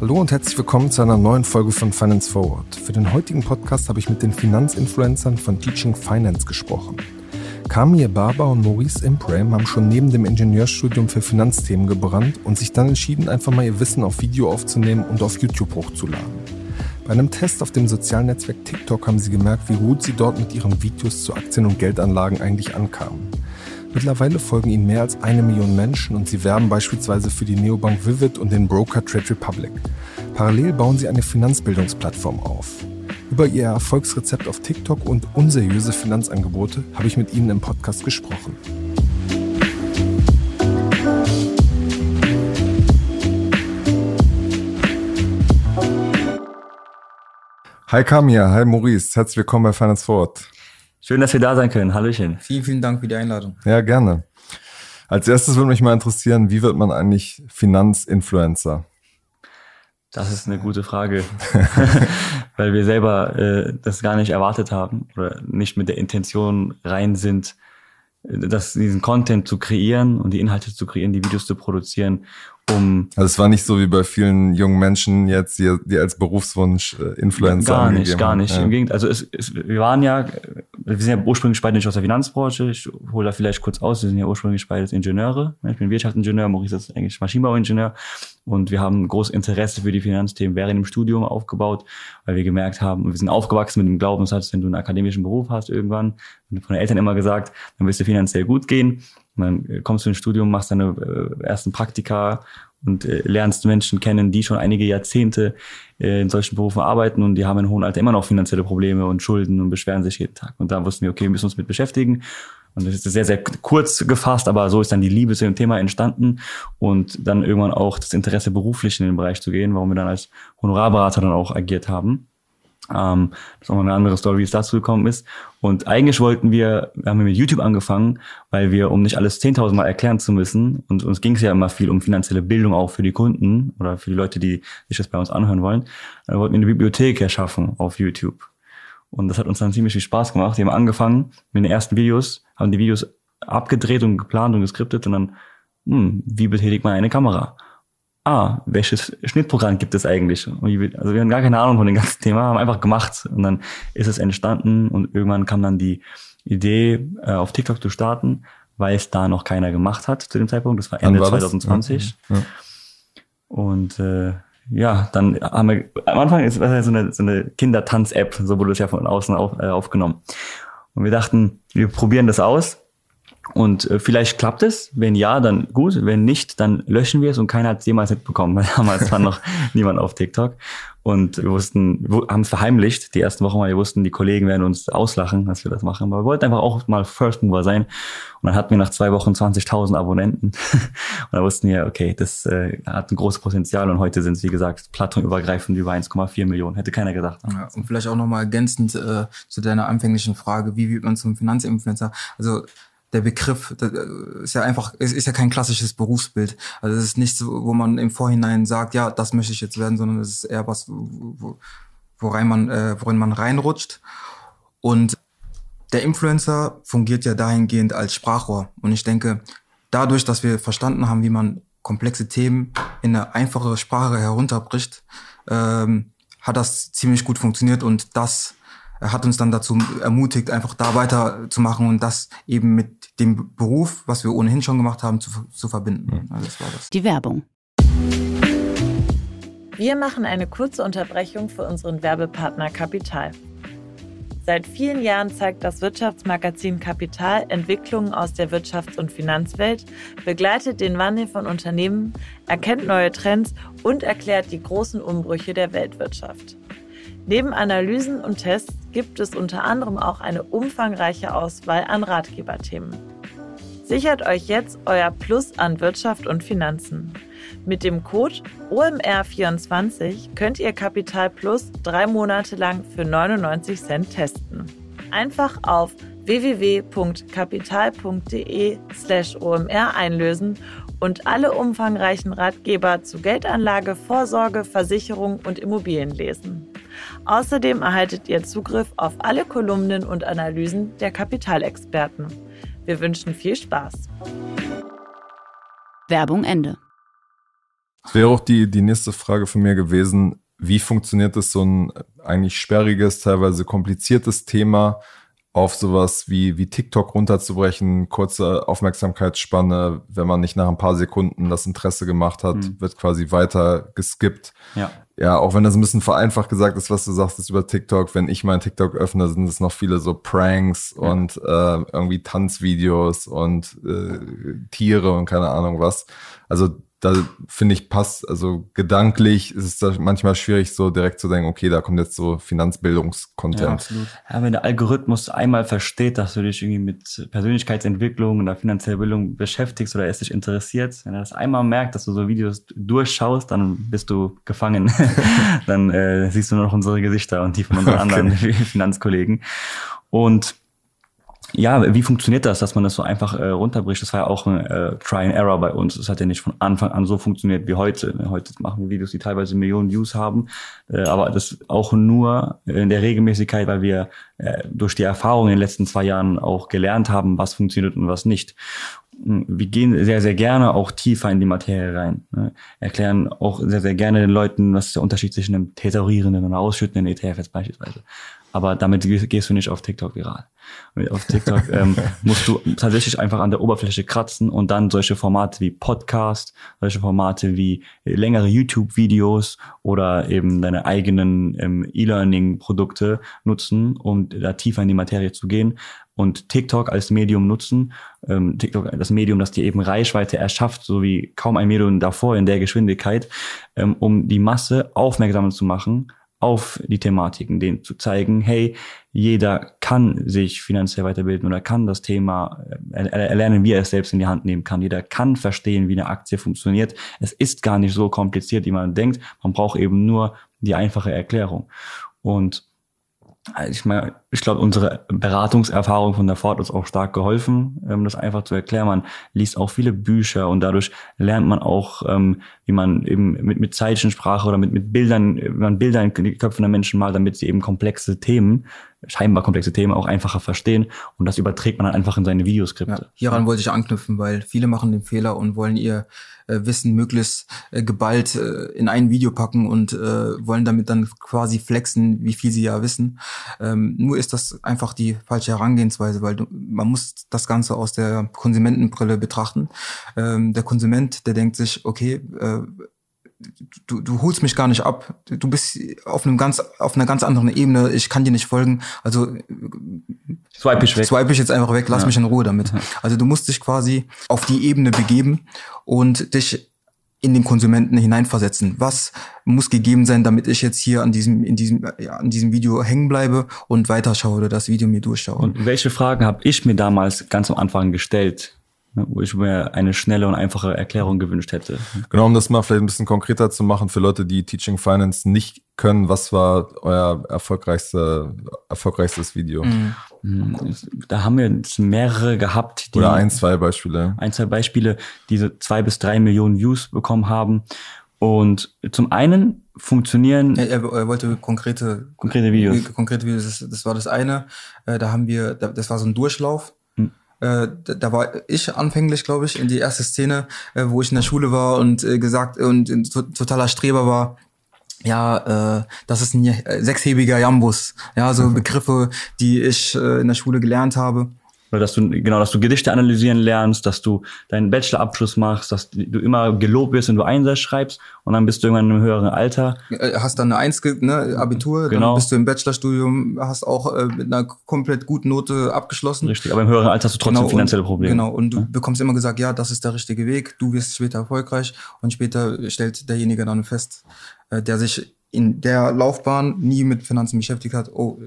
Hallo und herzlich willkommen zu einer neuen Folge von Finance Forward. Für den heutigen Podcast habe ich mit den Finanzinfluencern von Teaching Finance gesprochen. Kamir Barber und Maurice Imprem haben schon neben dem Ingenieurstudium für Finanzthemen gebrannt und sich dann entschieden, einfach mal ihr Wissen auf Video aufzunehmen und auf YouTube hochzuladen. Bei einem Test auf dem sozialen Netzwerk TikTok haben sie gemerkt, wie gut sie dort mit ihren Videos zu Aktien und Geldanlagen eigentlich ankamen. Mittlerweile folgen ihnen mehr als eine Million Menschen und sie werben beispielsweise für die Neobank Vivid und den Broker Trade Republic. Parallel bauen sie eine Finanzbildungsplattform auf. Über ihr Erfolgsrezept auf TikTok und unseriöse Finanzangebote habe ich mit ihnen im Podcast gesprochen. Hi Kamia, hi Maurice, herzlich willkommen bei Finance Forward. Schön, dass wir da sein können. Hallöchen. Vielen, vielen Dank für die Einladung. Ja, gerne. Als erstes würde mich mal interessieren, wie wird man eigentlich Finanzinfluencer? Das ist eine gute Frage, weil wir selber äh, das gar nicht erwartet haben oder nicht mit der Intention rein sind, äh, das, diesen Content zu kreieren und die Inhalte zu kreieren, die Videos zu produzieren, um. Also es war nicht so wie bei vielen jungen Menschen jetzt, die, die als Berufswunsch äh, Influencer Gar nicht, gar nicht. Ja. Im Gegenteil, also es, es, wir waren ja, wir sind ja ursprünglich beide nicht aus der Finanzbranche. Ich hole da vielleicht kurz aus, wir sind ja ursprünglich beides Ingenieure. Ich bin Wirtschaftsingenieur, Maurice ist eigentlich Maschinenbauingenieur. Und wir haben großes Interesse für die Finanzthemen während dem Studium aufgebaut, weil wir gemerkt haben, wir sind aufgewachsen mit dem Glaubenssatz, wenn du einen akademischen Beruf hast irgendwann, von den Eltern immer gesagt, dann wirst du finanziell gut gehen. Und dann kommst du ins Studium, machst deine äh, ersten Praktika und äh, lernst Menschen kennen, die schon einige Jahrzehnte äh, in solchen Berufen arbeiten und die haben in hohem Alter immer noch finanzielle Probleme und Schulden und beschweren sich jeden Tag. Und da wussten wir, okay, wir müssen uns mit beschäftigen. Und das ist sehr, sehr kurz gefasst, aber so ist dann die Liebe zu dem Thema entstanden und dann irgendwann auch das Interesse beruflich in den Bereich zu gehen, warum wir dann als Honorarberater dann auch agiert haben. Ähm, das ist auch eine andere Story, wie es dazu gekommen ist. Und eigentlich wollten wir, wir haben mit YouTube angefangen, weil wir, um nicht alles 10.000 Mal erklären zu müssen, und uns ging es ja immer viel um finanzielle Bildung auch für die Kunden oder für die Leute, die sich das bei uns anhören wollen, dann wollten wir eine Bibliothek erschaffen auf YouTube. Und das hat uns dann ziemlich viel Spaß gemacht. Wir haben angefangen mit den ersten Videos, haben die Videos abgedreht und geplant und geskriptet und dann, hm, wie betätigt man eine Kamera? Ah, welches Schnittprogramm gibt es eigentlich? also wir haben gar keine Ahnung von dem ganzen Thema, haben einfach gemacht und dann ist es entstanden und irgendwann kam dann die Idee, äh, auf TikTok zu starten, weil es da noch keiner gemacht hat zu dem Zeitpunkt. Das war Ende war 2020. Ja, ja. Und äh, ja, dann haben wir, am Anfang ist es so eine, so eine Kindertanz-App, so wurde es ja von außen auf, äh, aufgenommen. Und wir dachten, wir probieren das aus und äh, vielleicht klappt es. Wenn ja, dann gut. Wenn nicht, dann löschen wir es und keiner hat es jemals mitbekommen, weil damals war noch niemand auf TikTok. Und wir wussten, wir haben es verheimlicht, die ersten Wochen, weil wir wussten, die Kollegen werden uns auslachen, dass wir das machen. Aber wir wollten einfach auch mal First Mover sein. Und dann hatten wir nach zwei Wochen 20.000 Abonnenten. und da wussten wir, okay, das äh, hat ein großes Potenzial. Und heute sind es, wie gesagt, plattformübergreifend über 1,4 Millionen. Hätte keiner gedacht. Ja, und vielleicht auch nochmal ergänzend äh, zu deiner anfänglichen Frage, wie wird man zum Finanzinfluencer? Also der Begriff ist ja einfach, es ist ja kein klassisches Berufsbild. Also es ist nichts, wo man im Vorhinein sagt, ja, das möchte ich jetzt werden, sondern es ist eher was, worein man, äh, worin man reinrutscht. Und der Influencer fungiert ja dahingehend als Sprachrohr. Und ich denke, dadurch, dass wir verstanden haben, wie man komplexe Themen in eine einfache Sprache herunterbricht, ähm, hat das ziemlich gut funktioniert und das hat uns dann dazu ermutigt, einfach da weiterzumachen und das eben mit dem Beruf, was wir ohnehin schon gemacht haben, zu, zu verbinden. Also das war das. Die Werbung. Wir machen eine kurze Unterbrechung für unseren Werbepartner Kapital. Seit vielen Jahren zeigt das Wirtschaftsmagazin Kapital Entwicklungen aus der Wirtschafts- und Finanzwelt, begleitet den Wandel von Unternehmen, erkennt neue Trends und erklärt die großen Umbrüche der Weltwirtschaft. Neben Analysen und Tests gibt es unter anderem auch eine umfangreiche Auswahl an Ratgeberthemen. Sichert euch jetzt euer Plus an Wirtschaft und Finanzen. Mit dem Code OMR24 könnt ihr Kapital Plus drei Monate lang für 99 Cent testen. Einfach auf www.kapital.de slash OMR einlösen und alle umfangreichen Ratgeber zu Geldanlage, Vorsorge, Versicherung und Immobilien lesen. Außerdem erhaltet ihr Zugriff auf alle Kolumnen und Analysen der Kapitalexperten. Wir wünschen viel Spaß. Werbung Ende. Wäre auch die, die nächste Frage von mir gewesen, wie funktioniert es so ein eigentlich sperriges, teilweise kompliziertes Thema auf sowas wie, wie TikTok runterzubrechen, kurze Aufmerksamkeitsspanne, wenn man nicht nach ein paar Sekunden das Interesse gemacht hat, mhm. wird quasi weiter geskippt. Ja. Ja, auch wenn das ein bisschen vereinfacht gesagt ist, was du sagst, ist über TikTok. Wenn ich mein TikTok öffne, sind es noch viele so Pranks ja. und äh, irgendwie Tanzvideos und äh, Tiere und keine Ahnung was. Also da finde ich passt, also gedanklich ist es da manchmal schwierig, so direkt zu denken, okay, da kommt jetzt so Finanzbildungskontent. Ja, absolut. Ja, wenn der Algorithmus einmal versteht, dass du dich irgendwie mit Persönlichkeitsentwicklung oder finanzieller Bildung beschäftigst oder es dich interessiert, wenn er das einmal merkt, dass du so Videos durchschaust, dann bist du gefangen. dann äh, siehst du nur noch unsere Gesichter und die von unseren okay. anderen Finanzkollegen. Und ja, wie funktioniert das, dass man das so einfach äh, runterbricht? Das war ja auch ein äh, Try and Error bei uns. Das hat ja nicht von Anfang an so funktioniert wie heute. Heute machen wir Videos, die teilweise Millionen Views haben, äh, aber das auch nur in der Regelmäßigkeit, weil wir äh, durch die Erfahrung in den letzten zwei Jahren auch gelernt haben, was funktioniert und was nicht. Wir gehen sehr, sehr gerne auch tiefer in die Materie rein. Ne? Erklären auch sehr, sehr gerne den Leuten, was ist der Unterschied zwischen einem tesorierenden und ausschüttenden ETF jetzt beispielsweise. Aber damit gehst du nicht auf TikTok viral. Auf TikTok ähm, musst du tatsächlich einfach an der Oberfläche kratzen und dann solche Formate wie Podcast, solche Formate wie längere YouTube-Videos oder eben deine eigenen ähm, E-Learning-Produkte nutzen, um da tiefer in die Materie zu gehen und TikTok als Medium nutzen. Ähm, TikTok, das Medium, das dir eben Reichweite erschafft, so wie kaum ein Medium davor in der Geschwindigkeit, ähm, um die Masse aufmerksam zu machen auf die Thematiken, denen zu zeigen, hey, jeder kann sich finanziell weiterbilden oder kann das Thema äh, erlernen, wie er es selbst in die Hand nehmen kann. Jeder kann verstehen, wie eine Aktie funktioniert. Es ist gar nicht so kompliziert, wie man denkt. Man braucht eben nur die einfache Erklärung. Und ich meine, ich glaube, unsere Beratungserfahrung von der Ford ist auch stark geholfen, ähm, das einfach zu erklären. Man liest auch viele Bücher und dadurch lernt man auch, ähm, wie man eben mit, mit Zeichensprache oder mit, mit Bildern, wie man Bilder in die Köpfe der Menschen malt, damit sie eben komplexe Themen, scheinbar komplexe Themen auch einfacher verstehen. Und das überträgt man dann einfach in seine Videoskripte. Ja, hieran wollte ich anknüpfen, weil viele machen den Fehler und wollen ihr äh, Wissen möglichst äh, geballt äh, in ein Video packen und äh, wollen damit dann quasi flexen, wie viel sie ja wissen. Ähm, nur ist das einfach die falsche Herangehensweise, weil du, man muss das Ganze aus der Konsumentenbrille betrachten. Ähm, der Konsument, der denkt sich, okay, äh, du, du holst mich gar nicht ab. Du bist auf einem ganz, auf einer ganz anderen Ebene. Ich kann dir nicht folgen. Also swipe ich weg. Swipe ich jetzt einfach weg. Lass ja. mich in Ruhe damit. Also du musst dich quasi auf die Ebene begeben und dich in den Konsumenten hineinversetzen. Was muss gegeben sein, damit ich jetzt hier an diesem, in diesem, ja, an diesem Video hängen bleibe und weiterschaue oder das Video mir durchschaue? Und welche Fragen habe ich mir damals ganz am Anfang gestellt? Ne, wo ich mir eine schnelle und einfache Erklärung gewünscht hätte. Genau, um das mal vielleicht ein bisschen konkreter zu machen für Leute, die Teaching Finance nicht können, was war euer erfolgreichste, erfolgreichstes Video? Mhm. mhm. Da haben wir mehrere gehabt. Die Oder ein, zwei Beispiele. Ein, zwei Beispiele, die so zwei bis drei Millionen Views bekommen haben. Und zum einen funktionieren. Er, er wollte konkrete, konkrete Videos. Konkrete Videos, das, das war das eine. Äh, da haben wir, das war so ein Durchlauf äh, da, war ich anfänglich, glaube ich, in die erste Szene, äh, wo ich in der Schule war und äh, gesagt und äh, totaler Streber war. Ja, äh, das ist ein sechshebiger Jambus. Ja, so Begriffe, die ich äh, in der Schule gelernt habe. Oder dass du, genau, dass du Gedichte analysieren lernst, dass du deinen Bachelorabschluss machst, dass du immer gelobt wirst, wenn du Einsatz schreibst und dann bist du irgendwann in einem höheren Alter. Äh, hast dann eine Eins, ne, Abitur, genau. dann bist du im Bachelorstudium, hast auch äh, mit einer komplett guten Note abgeschlossen. Richtig, aber im höheren Alter hast du trotzdem genau, finanzielle Probleme. Genau, und du ja. bekommst immer gesagt, ja, das ist der richtige Weg, du wirst später erfolgreich und später stellt derjenige dann fest, äh, der sich in der Laufbahn nie mit Finanzen beschäftigt hat, oh,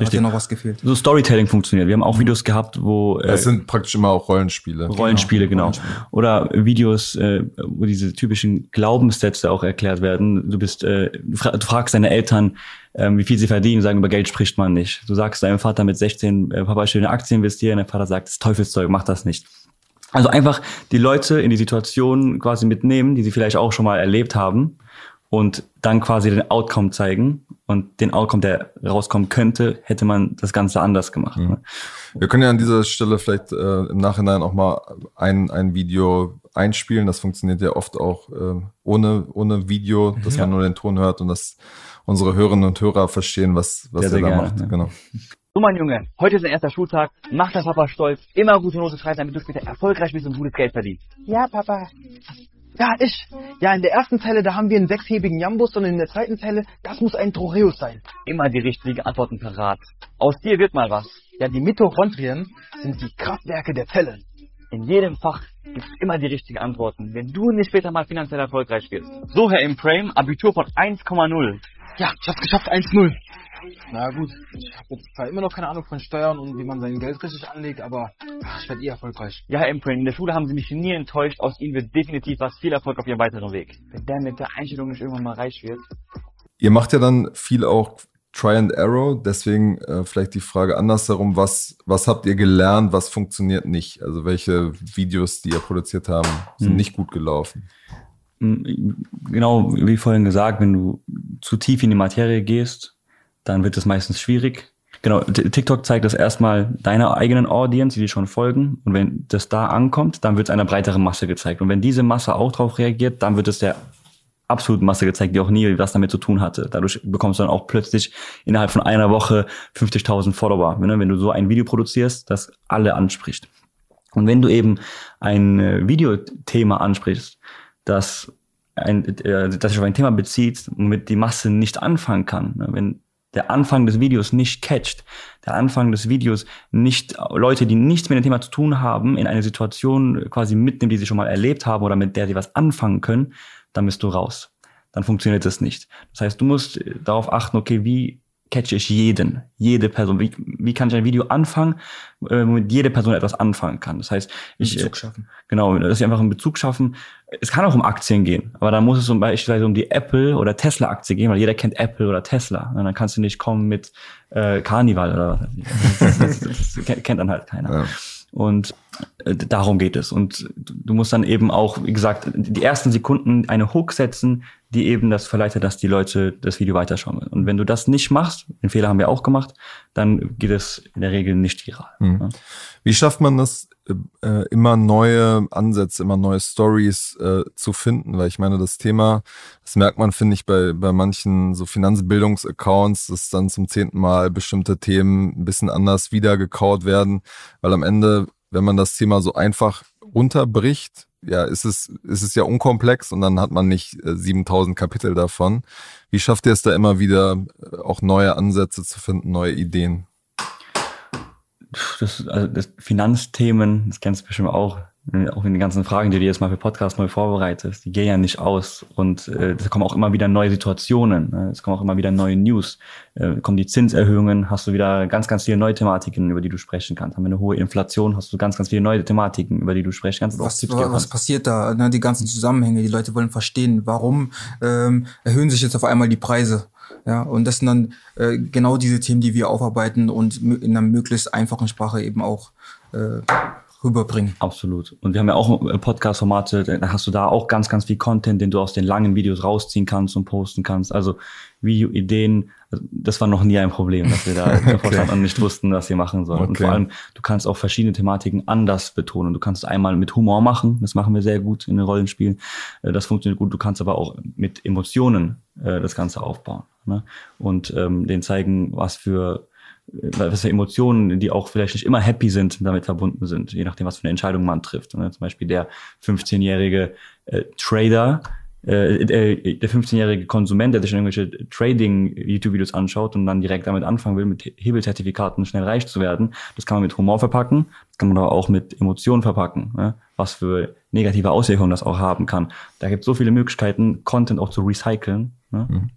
Richtig. Hat dir noch was gefehlt? So Storytelling funktioniert. Wir haben auch Videos gehabt, wo äh, es sind praktisch immer auch Rollenspiele. Rollenspiele, genau. genau. Oder Videos, äh, wo diese typischen Glaubenssätze auch erklärt werden. Du bist, äh, du, fra du fragst deine Eltern, ähm, wie viel sie verdienen, sagen über Geld spricht man nicht. Du sagst deinem Vater mit 16, äh, Papa, ich will in Aktien investieren. Der Vater sagt, das Teufelszeug, mach das nicht. Also einfach die Leute in die Situation quasi mitnehmen, die sie vielleicht auch schon mal erlebt haben und dann quasi den Outcome zeigen und den Outcome, der rauskommen könnte, hätte man das Ganze anders gemacht. Mhm. Ne? Wir können ja an dieser Stelle vielleicht äh, im Nachhinein auch mal ein, ein Video einspielen. Das funktioniert ja oft auch äh, ohne, ohne Video, dass ja. man nur den Ton hört und dass unsere Hörerinnen und Hörer verstehen, was, was sehr, er da gerne, macht. Ja. Genau. So mein Junge, heute ist dein erster Schultag, mach dein Papa stolz, immer gute Note schreiben, damit du später erfolgreich bist und gutes Geld verdienst. Ja, Papa. Ja, ich. Ja, in der ersten Zelle, da haben wir einen sechshebigen Jambus und in der zweiten Zelle, das muss ein Troreus sein. Immer die richtigen Antworten parat. Aus dir wird mal was. Ja, die Mitochondrien sind die Kraftwerke der Zellen. In jedem Fach gibt es immer die richtigen Antworten, wenn du nicht später mal finanziell erfolgreich wirst. So, Herr Imprame, Abitur von 1,0. Ja, ich hab's geschafft, 1,0. Na gut, ich habe jetzt zwar immer noch keine Ahnung von Steuern und wie man sein Geld richtig anlegt, aber ach, ich werde eh erfolgreich. Ja, Herr Imprane, in der Schule haben Sie mich nie enttäuscht. Aus Ihnen wird definitiv was. Viel Erfolg auf Ihrem weiteren Weg. Wenn der mit der Einstellung nicht irgendwann mal reich wird. Ihr macht ja dann viel auch Try and Arrow. Deswegen äh, vielleicht die Frage andersherum, was, was habt ihr gelernt, was funktioniert nicht? Also welche Videos, die ihr produziert haben, sind hm. nicht gut gelaufen? Hm, genau, wie vorhin gesagt, wenn du zu tief in die Materie gehst, dann wird es meistens schwierig. Genau, TikTok zeigt das erstmal deiner eigenen Audience, die dir schon folgen. Und wenn das da ankommt, dann wird es einer breiteren Masse gezeigt. Und wenn diese Masse auch darauf reagiert, dann wird es der absoluten Masse gezeigt, die auch nie was damit zu tun hatte. Dadurch bekommst du dann auch plötzlich innerhalb von einer Woche 50.000 Follower, ne, wenn du so ein Video produzierst, das alle anspricht. Und wenn du eben ein äh, Videothema ansprichst, das, ein, äh, das sich auf ein Thema bezieht, womit die Masse nicht anfangen kann, ne, wenn der Anfang des Videos nicht catcht, der Anfang des Videos nicht Leute, die nichts mit dem Thema zu tun haben, in eine Situation quasi mitnimmt, die sie schon mal erlebt haben oder mit der sie was anfangen können, dann bist du raus. Dann funktioniert das nicht. Das heißt, du musst darauf achten, okay, wie catche ich jeden, jede Person. Wie, wie kann ich ein Video anfangen, äh, womit jede Person etwas anfangen kann? Das heißt, ich Bezug schaffen. Genau, dass ich einfach einen Bezug schaffen. Es kann auch um Aktien gehen, aber dann muss es zum Beispiel um die Apple oder Tesla Aktie gehen, weil jeder kennt Apple oder Tesla. Und dann kannst du nicht kommen mit äh, Carnival oder was. Das, das, das, das kennt dann halt keiner. Ja. Und äh, darum geht es. Und du musst dann eben auch, wie gesagt, die ersten Sekunden eine Hook setzen, die eben das verleitet, dass die Leute das Video weiterschauen. Und wenn du das nicht machst, den Fehler haben wir auch gemacht, dann geht es in der Regel nicht viral. Mhm. Wie schafft man das, äh, immer neue Ansätze, immer neue Stories äh, zu finden? Weil ich meine, das Thema, das merkt man, finde ich, bei, bei manchen so Finanzbildungsaccounts, dass dann zum zehnten Mal bestimmte Themen ein bisschen anders wiedergekaut werden, weil am Ende, wenn man das Thema so einfach runterbricht, ja, ist es, ist es ja unkomplex und dann hat man nicht äh, 7000 Kapitel davon. Wie schafft ihr es da immer wieder äh, auch neue Ansätze zu finden, neue Ideen? Das, also das Finanzthemen, das kennst du bestimmt auch, auch in den ganzen Fragen, die du jetzt mal für Podcast neu vorbereitest, die gehen ja nicht aus. Und äh, es kommen auch immer wieder neue Situationen, ne? es kommen auch immer wieder neue News. Äh, kommen die Zinserhöhungen, hast du wieder ganz, ganz viele neue Thematiken, über die du sprechen kannst. Haben wir eine hohe Inflation, hast du ganz, ganz viele neue Thematiken, über die du sprechen kannst. Was, was passiert da? Ne? Die ganzen Zusammenhänge, die Leute wollen verstehen, warum ähm, erhöhen sich jetzt auf einmal die Preise? Ja, und das sind dann äh, genau diese Themen, die wir aufarbeiten und in einer möglichst einfachen Sprache eben auch äh, rüberbringen. Absolut. Und wir haben ja auch äh, Podcast-Formate, da hast du da auch ganz, ganz viel Content, den du aus den langen Videos rausziehen kannst und posten kannst. Also Videoideen, also das war noch nie ein Problem, dass wir da okay. und nicht wussten, was wir machen sollen. Okay. Und vor allem, du kannst auch verschiedene Thematiken anders betonen. Du kannst einmal mit Humor machen, das machen wir sehr gut in den Rollenspielen. Äh, das funktioniert gut. Du kannst aber auch mit Emotionen äh, das Ganze aufbauen. Ne? Und ähm, den zeigen, was für was für Emotionen, die auch vielleicht nicht immer happy sind, damit verbunden sind, je nachdem, was für eine Entscheidung man trifft. Ne? Zum Beispiel der 15-jährige äh, Trader, äh, äh der 15-jährige Konsument, der sich irgendwelche Trading-YouTube-Videos anschaut und dann direkt damit anfangen will, mit Hebelzertifikaten schnell reich zu werden. Das kann man mit Humor verpacken, das kann man aber auch mit Emotionen verpacken, ne? was für negative Auswirkungen das auch haben kann. Da gibt es so viele Möglichkeiten, Content auch zu recyceln. Ne? Mhm.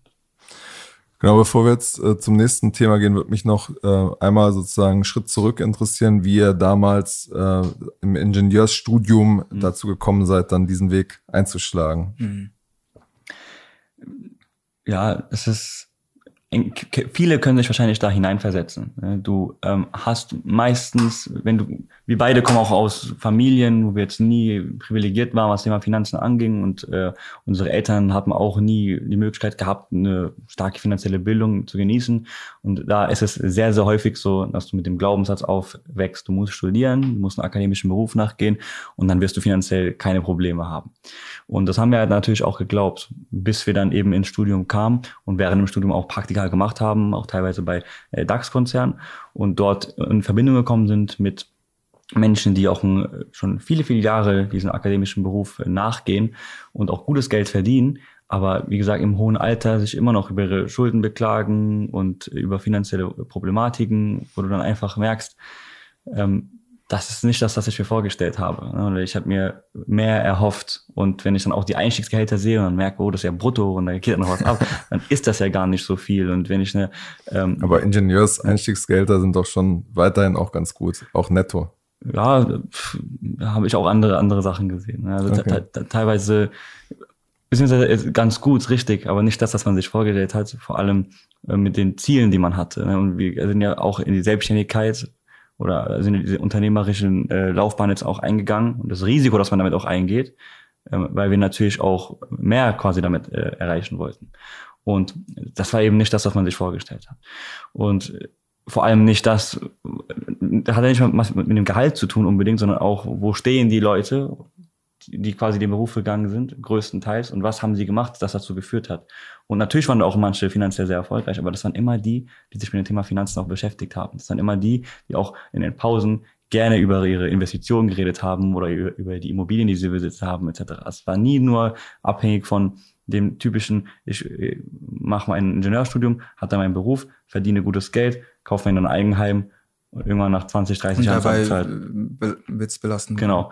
Genau, bevor wir jetzt äh, zum nächsten Thema gehen, würde mich noch äh, einmal sozusagen einen Schritt zurück interessieren, wie ihr damals äh, im Ingenieursstudium mhm. dazu gekommen seid, dann diesen Weg einzuschlagen. Mhm. Ja, es ist viele können sich wahrscheinlich da hineinversetzen. Ne? Du ähm, hast meistens, wenn du, wir beide kommen auch aus Familien, wo wir jetzt nie privilegiert waren, was Thema Finanzen anging und äh, unsere Eltern hatten auch nie die Möglichkeit gehabt, eine starke finanzielle Bildung zu genießen. Und da ist es sehr, sehr häufig so, dass du mit dem Glaubenssatz aufwächst, du musst studieren, du musst einen akademischen Beruf nachgehen und dann wirst du finanziell keine Probleme haben. Und das haben wir halt natürlich auch geglaubt, bis wir dann eben ins Studium kamen und während dem Studium auch Praktika gemacht haben, auch teilweise bei äh, DAX-Konzernen und dort in Verbindung gekommen sind mit Menschen, die auch schon viele, viele Jahre diesen akademischen Beruf nachgehen und auch gutes Geld verdienen, aber wie gesagt im hohen Alter sich immer noch über ihre Schulden beklagen und über finanzielle Problematiken, wo du dann einfach merkst, ähm, das ist nicht das, was ich mir vorgestellt habe. Ich habe mir mehr erhofft. Und wenn ich dann auch die Einstiegsgehälter sehe und merke, oh, das ist ja brutto und da geht noch was ab, dann ist das ja gar nicht so viel. Und wenn ich eine ähm, Aber Ingenieurs-Einstiegsgehälter sind doch schon weiterhin auch ganz gut, auch netto. Ja, habe ich auch andere andere Sachen gesehen. Also okay. teilweise beziehungsweise ganz gut, richtig, aber nicht das, was man sich vorgestellt hat, vor allem äh, mit den Zielen, die man hatte. Und wir sind ja auch in die Selbstständigkeit oder sind in diese unternehmerischen äh, Laufbahn jetzt auch eingegangen und das Risiko, dass man damit auch eingeht, äh, weil wir natürlich auch mehr quasi damit äh, erreichen wollten. Und das war eben nicht das, was man sich vorgestellt hat. Und vor allem nicht das, das hat ja nicht was mit dem Gehalt zu tun unbedingt, sondern auch, wo stehen die Leute, die quasi den Beruf gegangen sind, größtenteils, und was haben sie gemacht, das dazu geführt hat. Und natürlich waren da auch manche finanziell sehr erfolgreich, aber das waren immer die, die sich mit dem Thema Finanzen auch beschäftigt haben. Das waren immer die, die auch in den Pausen gerne über ihre Investitionen geredet haben oder über die Immobilien, die sie besitzt haben, etc. Es war nie nur abhängig von dem typischen, ich äh, mache mein Ingenieurstudium, hat dann meinen Beruf, verdiene gutes Geld, kaufe mir ein Eigenheim und irgendwann nach 20, 30 und Jahren dabei halt. wird's belastend. Genau.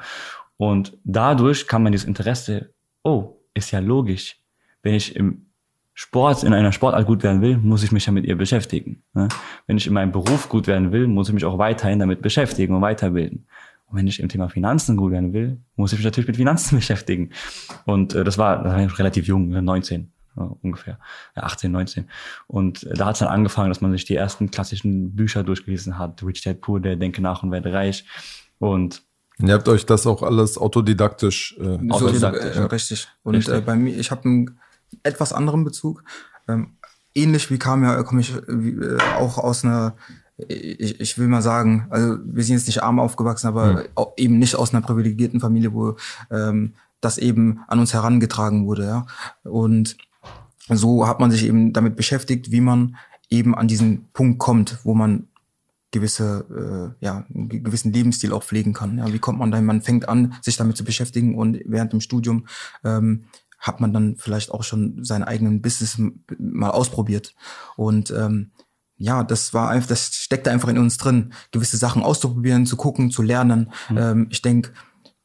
Und dadurch kann man dieses Interesse, oh, ist ja logisch. Wenn ich im Sport, in einer Sportart gut werden will, muss ich mich ja mit ihr beschäftigen. Ne? Wenn ich in meinem Beruf gut werden will, muss ich mich auch weiterhin damit beschäftigen und weiterbilden. Und wenn ich im Thema Finanzen gut werden will, muss ich mich natürlich mit Finanzen beschäftigen. Und äh, das, war, das war ich relativ jung, 19 ne, ja, ungefähr, ja, 18, 19. Und äh, da hat es dann angefangen, dass man sich die ersten klassischen Bücher durchgelesen hat. Rich Dad Poor, der Denke nach und werde reich. Und Ihr habt euch das auch alles autodidaktisch. Äh, so, autodidaktisch, äh, richtig. Und richtig. Äh, bei mir, ich habe einen etwas anderen Bezug. Ähm, ähnlich wie kam ja, komme ich äh, auch aus einer, ich, ich will mal sagen, also wir sind jetzt nicht arm aufgewachsen, aber mhm. eben nicht aus einer privilegierten Familie, wo ähm, das eben an uns herangetragen wurde. Ja? Und so hat man sich eben damit beschäftigt, wie man eben an diesen Punkt kommt, wo man gewisse, äh, ja, einen gewissen Lebensstil auch pflegen kann. Ja, wie kommt man dahin? Man fängt an, sich damit zu beschäftigen und während dem Studium ähm, hat man dann vielleicht auch schon seinen eigenen Business mal ausprobiert. Und ähm, ja, das war einfach, das steckte einfach in uns drin, gewisse Sachen auszuprobieren, zu gucken, zu lernen. Mhm. Ähm, ich denke,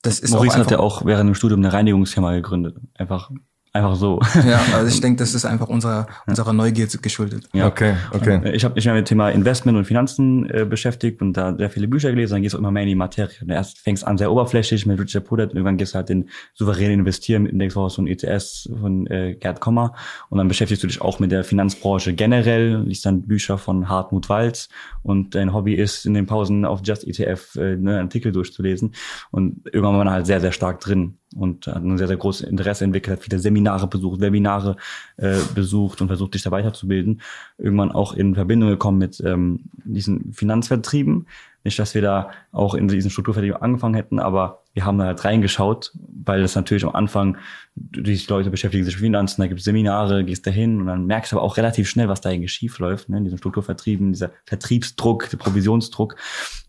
das ist Maurice auch hat ja auch während dem Studium eine Reinigungsfirma gegründet. Einfach Einfach so. Ja, also ich denke, das ist einfach unserer, unserer Neugier geschuldet. Ja. Okay, okay. Ich habe mich ja mit dem Thema Investment und Finanzen äh, beschäftigt und da sehr viele Bücher gelesen, dann gehst du immer mehr in die Materie. Erst fängst an sehr oberflächlich mit Richard Pudet und irgendwann gehst du halt in souveräne Investieren mit Index von so ETS von äh, Gerd Kommer und dann beschäftigst du dich auch mit der Finanzbranche generell, liest dann Bücher von Hartmut Walz und dein Hobby ist in den Pausen auf Just ETF äh, ne, Artikel durchzulesen und irgendwann war man halt sehr, sehr stark drin und hat ein sehr, sehr großes Interesse entwickelt, hat viele Seminare besucht, Webinare äh, besucht und versucht, sich da weiterzubilden. Irgendwann auch in Verbindung gekommen mit ähm, diesen Finanzvertrieben. Nicht, dass wir da auch in diesen Strukturvertrieb angefangen hätten, aber wir haben da halt reingeschaut, weil das natürlich am Anfang, die Leute beschäftigen sich mit Finanzen, da gibt es Seminare, gehst da hin und dann merkst du aber auch relativ schnell, was da eigentlich schief läuft, ne, in diesen Strukturvertrieben, dieser Vertriebsdruck, der Provisionsdruck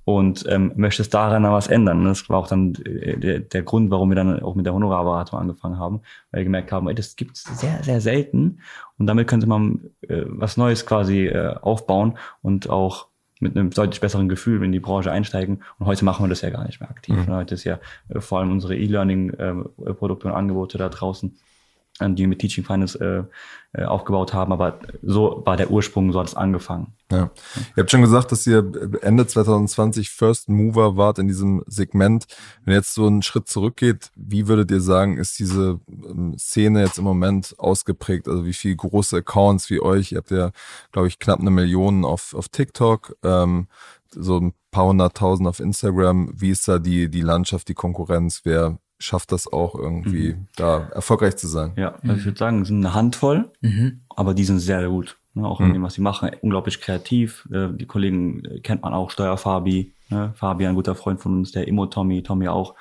und ähm, möchtest daran dann was ändern. Das war auch dann äh, der, der Grund, warum wir dann auch mit der Honorarberatung angefangen haben, weil wir gemerkt haben, ey, das gibt's sehr, sehr selten und damit könnte man äh, was Neues quasi äh, aufbauen und auch mit einem deutlich besseren Gefühl in die Branche einsteigen. Und heute machen wir das ja gar nicht mehr aktiv. Mhm. Heute ist ja äh, vor allem unsere E-Learning-Produkte äh, und Angebote da draußen die mit Teaching Finance äh, äh, aufgebaut haben. Aber so war der Ursprung, so hat es angefangen. Ja. Ihr habt schon gesagt, dass ihr Ende 2020 First Mover wart in diesem Segment. Wenn jetzt so einen Schritt zurückgeht, wie würdet ihr sagen, ist diese ähm, Szene jetzt im Moment ausgeprägt? Also wie viele große Accounts wie euch? Ihr habt ja, glaube ich, knapp eine Million auf, auf TikTok, ähm, so ein paar hunderttausend auf Instagram. Wie ist da die, die Landschaft, die Konkurrenz? Wer schafft das auch irgendwie, mhm. da erfolgreich zu sein? Ja, also ich würde sagen, es sind eine Handvoll, mhm. aber die sind sehr, sehr gut. Ne, auch in mhm. dem, was sie machen, unglaublich kreativ. Äh, die Kollegen äh, kennt man auch, Steuerfabi, ne? Fabi, ein guter Freund von uns, der Immo Tommy, Tommy auch,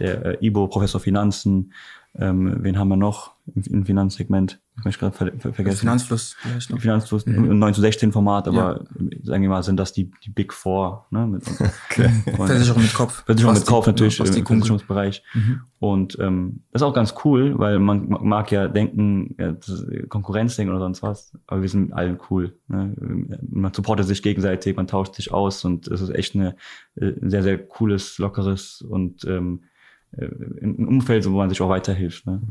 der äh, Ibo, Professor Finanzen, ähm, wen haben wir noch im, Finanzsegment? Ich möchte gerade ver ver vergessen. Finanzfluss vielleicht noch. Finanzfluss, mhm. 9 zu 16 Format, aber ja. sagen wir mal, sind das die, die Big Four. Ne? Mit, okay. Versicherung mit Kopf. Versicherung mit Kopf natürlich ja, im Versicherungsbereich. Mhm. Und ähm, das ist auch ganz cool, weil man mag ja denken, ja, Konkurrenzdenken oder sonst was, aber wir sind allen cool. Ne? Man supportet sich gegenseitig, man tauscht sich aus und es ist echt eine, äh, ein sehr, sehr cooles, lockeres und ähm, äh, ein Umfeld, wo man sich auch weiterhilft. Ne?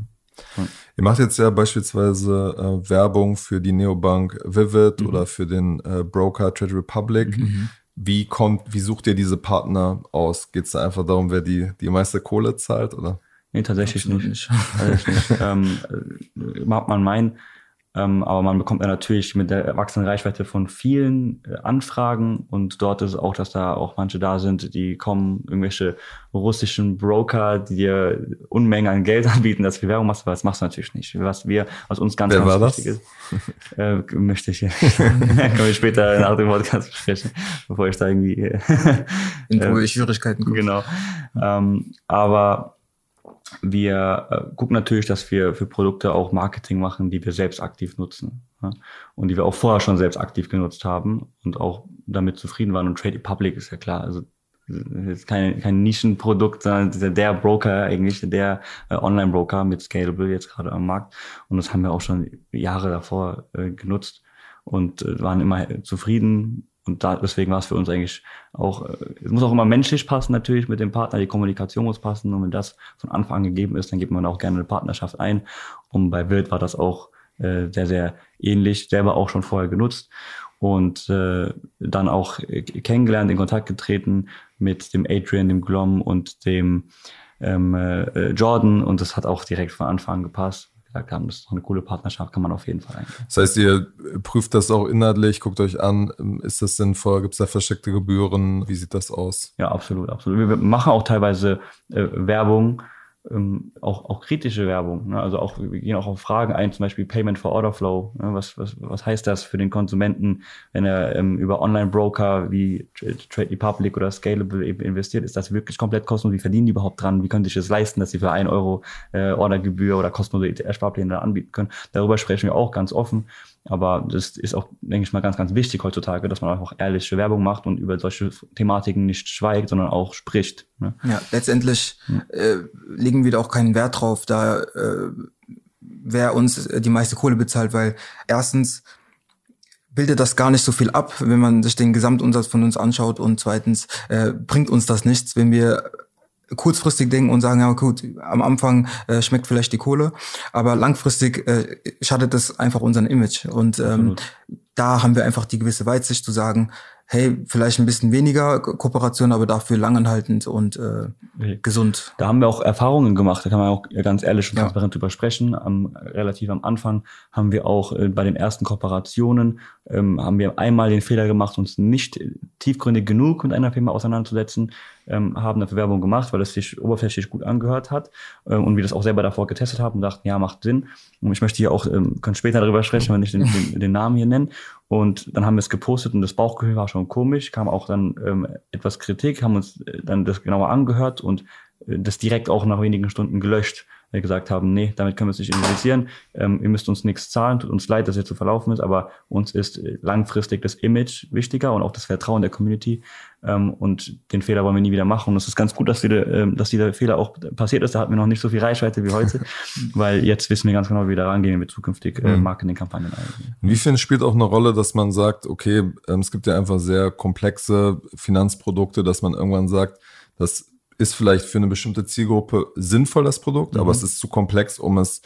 Ja. Ihr macht jetzt ja beispielsweise äh, Werbung für die Neobank Vivid mhm. oder für den äh, Broker Trade Republic. Mhm. Wie kommt, wie sucht ihr diese Partner aus? Geht es da einfach darum, wer die, die meiste Kohle zahlt, oder? Nee, tatsächlich Absolut nicht. nicht. tatsächlich nicht. ähm, äh, mag man meinen, ähm, aber man bekommt ja natürlich mit der erwachsenen Reichweite von vielen äh, Anfragen und dort ist es auch, dass da auch manche da sind, die kommen, irgendwelche russischen Broker, die dir Unmengen an Geld anbieten, dass du Werbung machst, aber das machst du natürlich nicht. Was wir, was uns ganz, Wer ganz wichtig ist, äh, möchte ich, können wir später nach dem Podcast besprechen, bevor ich da irgendwie äh, in äh, Schwierigkeiten komme. Genau. Ähm, aber wir äh, gucken natürlich, dass wir für Produkte auch Marketing machen, die wir selbst aktiv nutzen. Ja? Und die wir auch vorher schon selbst aktiv genutzt haben und auch damit zufrieden waren. Und Trade Republic ist ja klar, also ist kein, kein Nischenprodukt, sondern der, der Broker eigentlich, der äh, Online-Broker mit Scalable jetzt gerade am Markt. Und das haben wir auch schon Jahre davor äh, genutzt und äh, waren immer zufrieden und da, deswegen war es für uns eigentlich auch, äh, es muss auch immer menschlich passen natürlich mit dem Partner, die Kommunikation muss passen. Und wenn das von Anfang an gegeben ist, dann gibt man auch gerne eine Partnerschaft ein. Und bei Wild war das auch äh, sehr, sehr ähnlich, selber auch schon vorher genutzt und äh, dann auch äh, kennengelernt, in Kontakt getreten mit dem Adrian, dem Glom und dem ähm, äh, Jordan. Und das hat auch direkt von Anfang an gepasst gesagt haben, das ist eine coole Partnerschaft, kann man auf jeden Fall eingehen. Das heißt, ihr prüft das auch inhaltlich, guckt euch an, ist das sinnvoll, gibt es da versteckte Gebühren, wie sieht das aus? Ja, absolut, absolut. Wir machen auch teilweise äh, Werbung, ähm, auch, auch kritische Werbung. Ne? Also auch, wir gehen auch auf Fragen ein, zum Beispiel Payment for Order Flow. Ne? Was, was, was heißt das für den Konsumenten, wenn er ähm, über Online-Broker wie Trade Republic oder Scalable eben investiert? Ist das wirklich komplett kostenlos? Wie verdienen die überhaupt dran? Wie können sie sich das leisten, dass sie für ein Euro äh, Ordergebühr oder kostenlose ETF-Sparpläne anbieten können? Darüber sprechen wir auch ganz offen. Aber das ist auch, denke ich mal, ganz, ganz wichtig heutzutage, dass man auch ehrliche Werbung macht und über solche Thematiken nicht schweigt, sondern auch spricht. Ne? Ja, letztendlich hm. äh, legen wir da auch keinen Wert drauf, da äh, wer uns die meiste Kohle bezahlt, weil erstens bildet das gar nicht so viel ab, wenn man sich den Gesamtumsatz von uns anschaut und zweitens äh, bringt uns das nichts, wenn wir kurzfristig denken und sagen, ja gut, am Anfang äh, schmeckt vielleicht die Kohle, aber langfristig äh, schadet das einfach unseren Image. Und ähm, da haben wir einfach die gewisse Weitsicht zu sagen, hey, vielleicht ein bisschen weniger Kooperation, aber dafür langanhaltend und äh, okay. gesund. Da haben wir auch Erfahrungen gemacht, da kann man auch ganz ehrlich und ja. transparent drüber sprechen. Am, relativ am Anfang haben wir auch äh, bei den ersten Kooperationen, ähm, haben wir einmal den Fehler gemacht, uns nicht tiefgründig genug mit einer Firma auseinanderzusetzen, ähm, haben eine Bewerbung gemacht, weil es sich oberflächlich gut angehört hat äh, und wir das auch selber davor getestet haben und dachten, ja, macht Sinn. Und ich möchte hier auch, ähm, kann später darüber sprechen, wenn ich den, den, den Namen hier nenne. Und dann haben wir es gepostet und das Bauchgefühl war schon komisch, kam auch dann ähm, etwas Kritik, haben uns äh, dann das genauer angehört und äh, das direkt auch nach wenigen Stunden gelöscht, wir gesagt haben, nee, damit können wir es nicht investieren, ähm, ihr müsst uns nichts zahlen, tut uns leid, dass es jetzt so verlaufen ist, aber uns ist äh, langfristig das Image wichtiger und auch das Vertrauen der Community ähm, und den Fehler wollen wir nie wieder machen. Und es ist ganz gut, dass, die, ähm, dass dieser Fehler auch passiert ist. Da hatten wir noch nicht so viel Reichweite wie heute, weil jetzt wissen wir ganz genau, wie wir da rangehen mit zukünftig äh, mhm. Marketingkampagnen. Inwiefern spielt auch eine Rolle, dass man sagt, okay, ähm, es gibt ja einfach sehr komplexe Finanzprodukte, dass man irgendwann sagt, das ist vielleicht für eine bestimmte Zielgruppe sinnvoll, das Produkt, mhm. aber es ist zu komplex, um es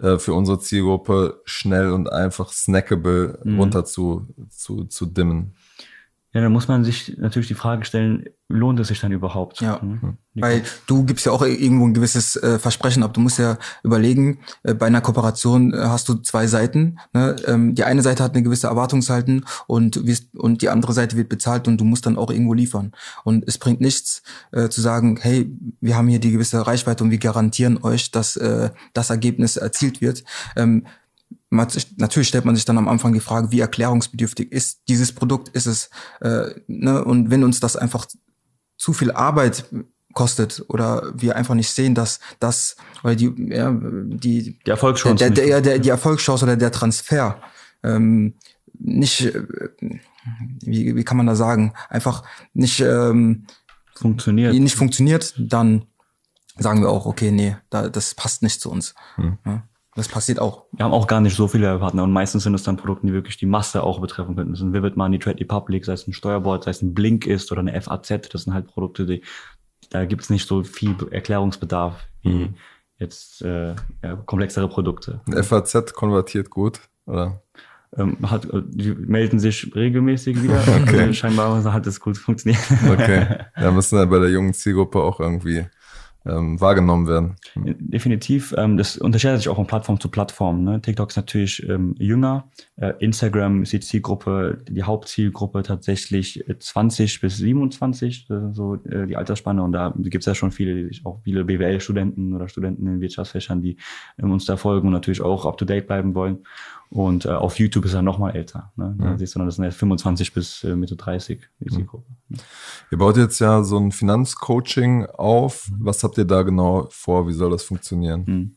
äh, für unsere Zielgruppe schnell und einfach snackable Mhm. runter zu, zu, zu dimmen. Ja, dann muss man sich natürlich die Frage stellen, lohnt es sich dann überhaupt? Ja. Hm? Die- Weil du gibst ja auch irgendwo ein gewisses äh, Versprechen ab. Du musst ja überlegen, äh, bei einer Kooperation äh, hast du zwei Seiten. Ne? Ähm, die eine Seite hat eine gewisse Erwartungshalten und, wirst, und die andere Seite wird bezahlt und du musst dann auch irgendwo liefern. Und es bringt nichts äh, zu sagen, hey, wir haben hier die gewisse Reichweite und wir garantieren euch, dass äh, das Ergebnis erzielt wird. Ähm, natürlich stellt man sich dann am Anfang die Frage, wie erklärungsbedürftig ist dieses Produkt, ist es, äh, ne? und wenn uns das einfach zu viel Arbeit kostet oder wir einfach nicht sehen, dass das oder die ja, die Die Erfolgschancen der, der, der, die Erfolgschance oder der Transfer ähm, nicht äh, wie, wie kann man da sagen einfach nicht ähm, funktioniert. nicht funktioniert, dann sagen wir auch okay nee da, das passt nicht zu uns. Hm. Ja, das passiert auch. Wir haben auch gar nicht so viele Partner und meistens sind es dann Produkte, die wirklich die Masse auch betreffen könnten. Das sind Vivid Money, Trade Republic, sei es ein Steuerbord, sei es ein Blink ist oder eine FAZ. Das sind halt Produkte, die, da gibt es nicht so viel Erklärungsbedarf wie Mhm. jetzt äh, ja, komplexere Produkte. FAZ konvertiert gut, oder? Ähm, hat, äh, die melden sich regelmäßig wieder. Okay. Also scheinbar hat es gut funktioniert. Okay. ja, müssen ja bei der jungen Zielgruppe auch irgendwie ähm, wahrgenommen werden. Definitiv. Ähm, das unterscheidet sich auch von Plattform zu Plattform. Ne? TikTok ist natürlich ähm, jünger. Äh, Instagram ist die Zielgruppe, die Hauptzielgruppe tatsächlich äh, 20 bis 27, das ist so äh, die Altersspanne. Und da gibt es ja schon viele, auch viele BWL-Studenten oder Studenten in Wirtschaftsfächern, die ähm, uns da folgen und natürlich auch up-to-date bleiben wollen. Und äh, auf YouTube ist er noch mal älter. Ne? Da Mhm. siehst du dann, das sind ja 25 bis äh, Mitte 30, die Zielgruppe. Ihr baut jetzt ja so ein Finanzcoaching auf. Was habt ihr da genau vor? Wie soll das funktionieren? Hm.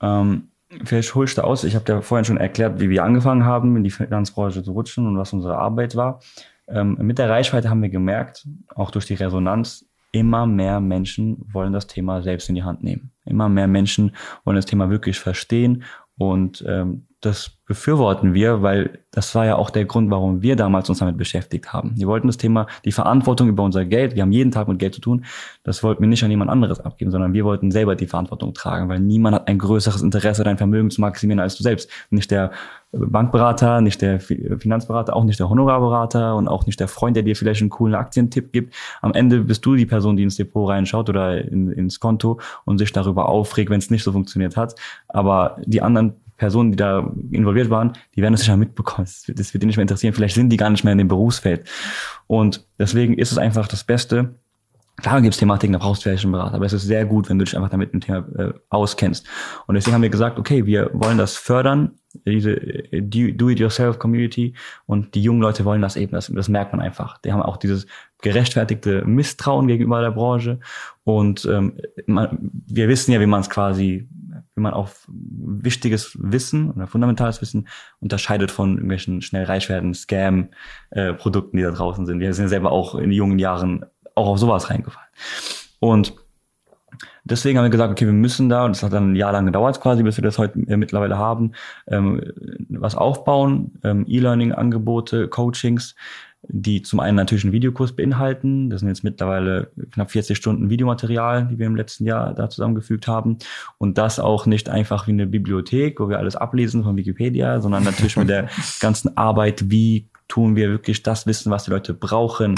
Ähm, vielleicht holst du aus. Ich habe dir vorhin schon erklärt, wie wir angefangen haben, in die Finanzbranche zu rutschen und was unsere Arbeit war. Ähm, mit der Reichweite haben wir gemerkt, auch durch die Resonanz, immer mehr Menschen wollen das Thema selbst in die Hand nehmen. Immer mehr Menschen wollen das Thema wirklich verstehen und ähm, das befürworten wir, weil das war ja auch der Grund, warum wir damals uns damit beschäftigt haben. Wir wollten das Thema, die Verantwortung über unser Geld, wir haben jeden Tag mit Geld zu tun, das wollten wir nicht an jemand anderes abgeben, sondern wir wollten selber die Verantwortung tragen, weil niemand hat ein größeres Interesse, dein Vermögen zu maximieren als du selbst. Nicht der Bankberater, nicht der Fi- Finanzberater, auch nicht der Honorarberater und auch nicht der Freund, der dir vielleicht einen coolen Aktientipp gibt. Am Ende bist du die Person, die ins Depot reinschaut oder in, ins Konto und sich darüber aufregt, wenn es nicht so funktioniert hat. Aber die anderen Personen, die da involviert waren, die werden das sicher mitbekommen. Das wird, das wird die nicht mehr interessieren. Vielleicht sind die gar nicht mehr in dem Berufsfeld. Und deswegen ist es einfach das Beste. Klar gibt es Thematiken, da brauchst du vielleicht einen Berater, aber es ist sehr gut, wenn du dich einfach damit mit dem Thema äh, auskennst. Und deswegen haben wir gesagt, okay, wir wollen das fördern, diese äh, Do- Do-it-yourself-Community und die jungen Leute wollen das eben, das, das merkt man einfach. Die haben auch dieses gerechtfertigte Misstrauen gegenüber der Branche und ähm, man, wir wissen ja, wie man es quasi, wie man auch wichtiges Wissen oder fundamentales Wissen unterscheidet von irgendwelchen schnell reich werden Scam-Produkten, die da draußen sind. Wir sind ja selber auch in jungen Jahren auch auf sowas reingefallen. Und deswegen haben wir gesagt, okay, wir müssen da, und das hat dann ein Jahr lang gedauert quasi, bis wir das heute äh, mittlerweile haben, ähm, was aufbauen, ähm, E-Learning-Angebote, Coachings, die zum einen natürlich einen Videokurs beinhalten. Das sind jetzt mittlerweile knapp 40 Stunden Videomaterial, die wir im letzten Jahr da zusammengefügt haben. Und das auch nicht einfach wie eine Bibliothek, wo wir alles ablesen von Wikipedia, sondern natürlich mit der ganzen Arbeit, wie tun wir wirklich das Wissen, was die Leute brauchen,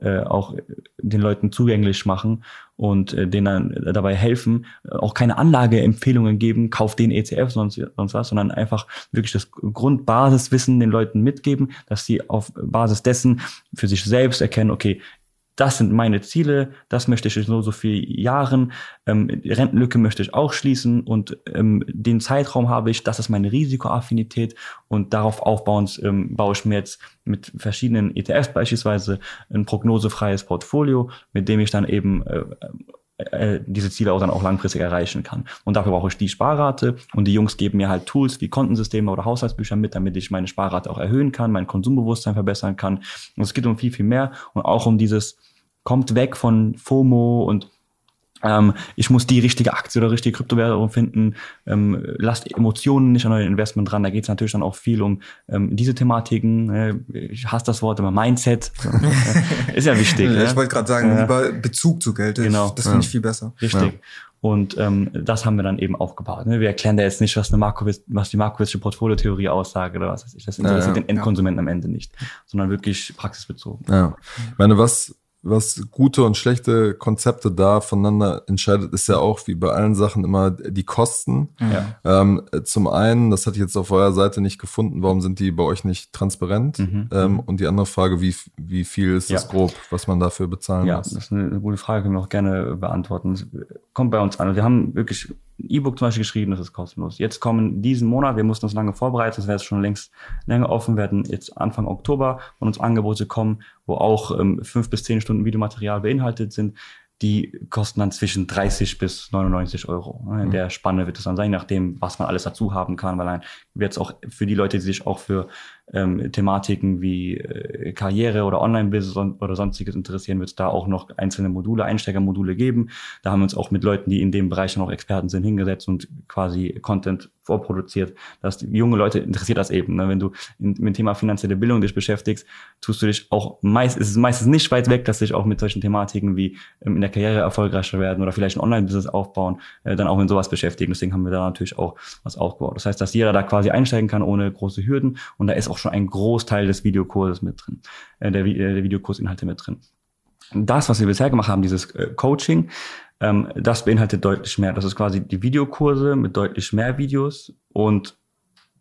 äh, auch den Leuten zugänglich machen und äh, denen dann dabei helfen, äh, auch keine Anlageempfehlungen geben, kauf den ETF, sonst, sonst was, sondern einfach wirklich das Grundbasiswissen den Leuten mitgeben, dass sie auf Basis dessen für sich selbst erkennen, okay, das sind meine Ziele, das möchte ich in so so vielen Jahren, ähm, Rentenlücke möchte ich auch schließen und ähm, den Zeitraum habe ich, das ist meine Risikoaffinität und darauf aufbauend ähm, baue ich mir jetzt mit verschiedenen ETFs beispielsweise ein prognosefreies Portfolio, mit dem ich dann eben äh, äh, diese Ziele auch dann auch langfristig erreichen kann. Und dafür brauche ich die Sparrate und die Jungs geben mir halt Tools wie Kontensysteme oder Haushaltsbücher mit, damit ich meine Sparrate auch erhöhen kann, mein Konsumbewusstsein verbessern kann. Und es geht um viel, viel mehr und auch um dieses kommt weg von FOMO und ähm, ich muss die richtige Aktie oder richtige Kryptowährung finden. Ähm, lasst Emotionen nicht an euer Investment dran. Da geht es natürlich dann auch viel um ähm, diese Thematiken. Äh, ich hasse das Wort immer Mindset. ist ja wichtig. Ja, ne? ich wollte gerade sagen, Ja. lieber Bezug zu Geld. Genau. Das finde ich viel besser. Richtig. Und ähm, das haben wir dann eben aufgebaut. Ne? Wir erklären da jetzt nicht, was eine Markowitz, was die Markowitzsche Portfoliotheorie aussage oder was weiß ich. Das interessiert Ja, ja. den Endkonsumenten am Ende nicht, sondern wirklich praxisbezogen. Ja. Ich meine, was, was gute und schlechte Konzepte da voneinander entscheidet, ist ja auch wie bei allen Sachen immer die Kosten. Ja. Ähm, zum einen, das hatte ich jetzt auf eurer Seite nicht gefunden, warum sind die bei euch nicht transparent? Mhm. Ähm, und die andere Frage, wie, wie viel ist das Ja. grob, was man dafür bezahlen Ja, muss? das ist eine, eine gute Frage, können wir auch gerne beantworten. Kommt bei uns an. Wir haben wirklich ein E-Book zum Beispiel geschrieben, das ist kostenlos. Jetzt kommen diesen Monat, wir mussten uns lange vorbereiten, das wäre jetzt schon längst länger offen, werden jetzt Anfang Oktober von uns Angebote kommen, wo auch ähm, fünf bis zehn Stunden Videomaterial beinhaltet sind. Die kosten dann zwischen 30 bis 99 Euro. In der Spanne wird es dann sein, nachdem, was man alles dazu haben kann, weil dann wird es auch für die Leute, die sich auch für ähm, Thematiken wie äh, Karriere oder Online-Business oder sonstiges interessieren, wird es da auch noch einzelne Module, Einsteigermodule geben. Da haben wir uns auch mit Leuten, die in dem Bereich noch Experten sind, hingesetzt und quasi Content vorproduziert. Dass junge Leute interessiert das eben. Ne? Wenn du in, mit dem Thema finanzielle Bildung dich beschäftigst, tust du dich auch meist, es ist meistens nicht weit weg, dass dich auch mit solchen Thematiken wie ähm, in der Karriere erfolgreicher werden oder vielleicht ein Online-Business aufbauen, äh, dann auch mit sowas beschäftigen. Deswegen haben wir da natürlich auch was aufgebaut. Das heißt, dass jeder da quasi einsteigen kann ohne große Hürden und da ist auch schon ein Großteil des Videokurses mit drin, äh, der, äh, der Videokursinhalte mit drin. Das, was wir bisher gemacht haben, dieses äh, Coaching, ähm, das beinhaltet deutlich mehr. Das ist quasi die Videokurse mit deutlich mehr Videos und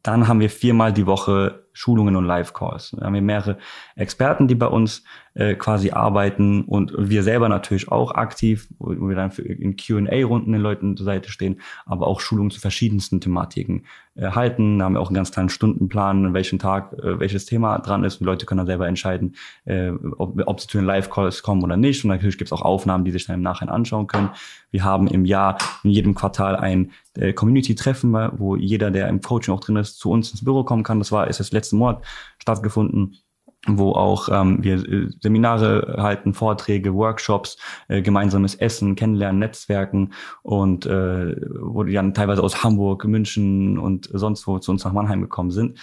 dann haben wir viermal die Woche Schulungen und Live-Calls. Da haben wir mehrere Experten, die bei uns äh, quasi arbeiten und wir selber natürlich auch aktiv, wo wir dann für, in Q&A-Runden den Leuten zur Seite stehen, aber auch Schulungen zu verschiedensten Thematiken äh, halten. Da haben wir auch einen ganz kleinen Stundenplan, an welchem Tag äh, welches Thema dran ist. Und die Leute können dann selber entscheiden, äh, ob, ob sie zu den Live-Calls kommen oder nicht. Und natürlich gibt es auch Aufnahmen, die sich dann im Nachhinein anschauen können. Wir haben im Jahr in jedem Quartal ein äh, Community-Treffen, wo jeder, der im Coaching auch drin ist, zu uns ins Büro kommen kann. Das war ist das letzten Monat stattgefunden wo auch ähm, wir äh, Seminare halten, Vorträge, Workshops, äh, gemeinsames Essen, Kennenlernen, Netzwerken und äh, wo die dann teilweise aus Hamburg, München und sonst wo zu uns nach Mannheim gekommen sind.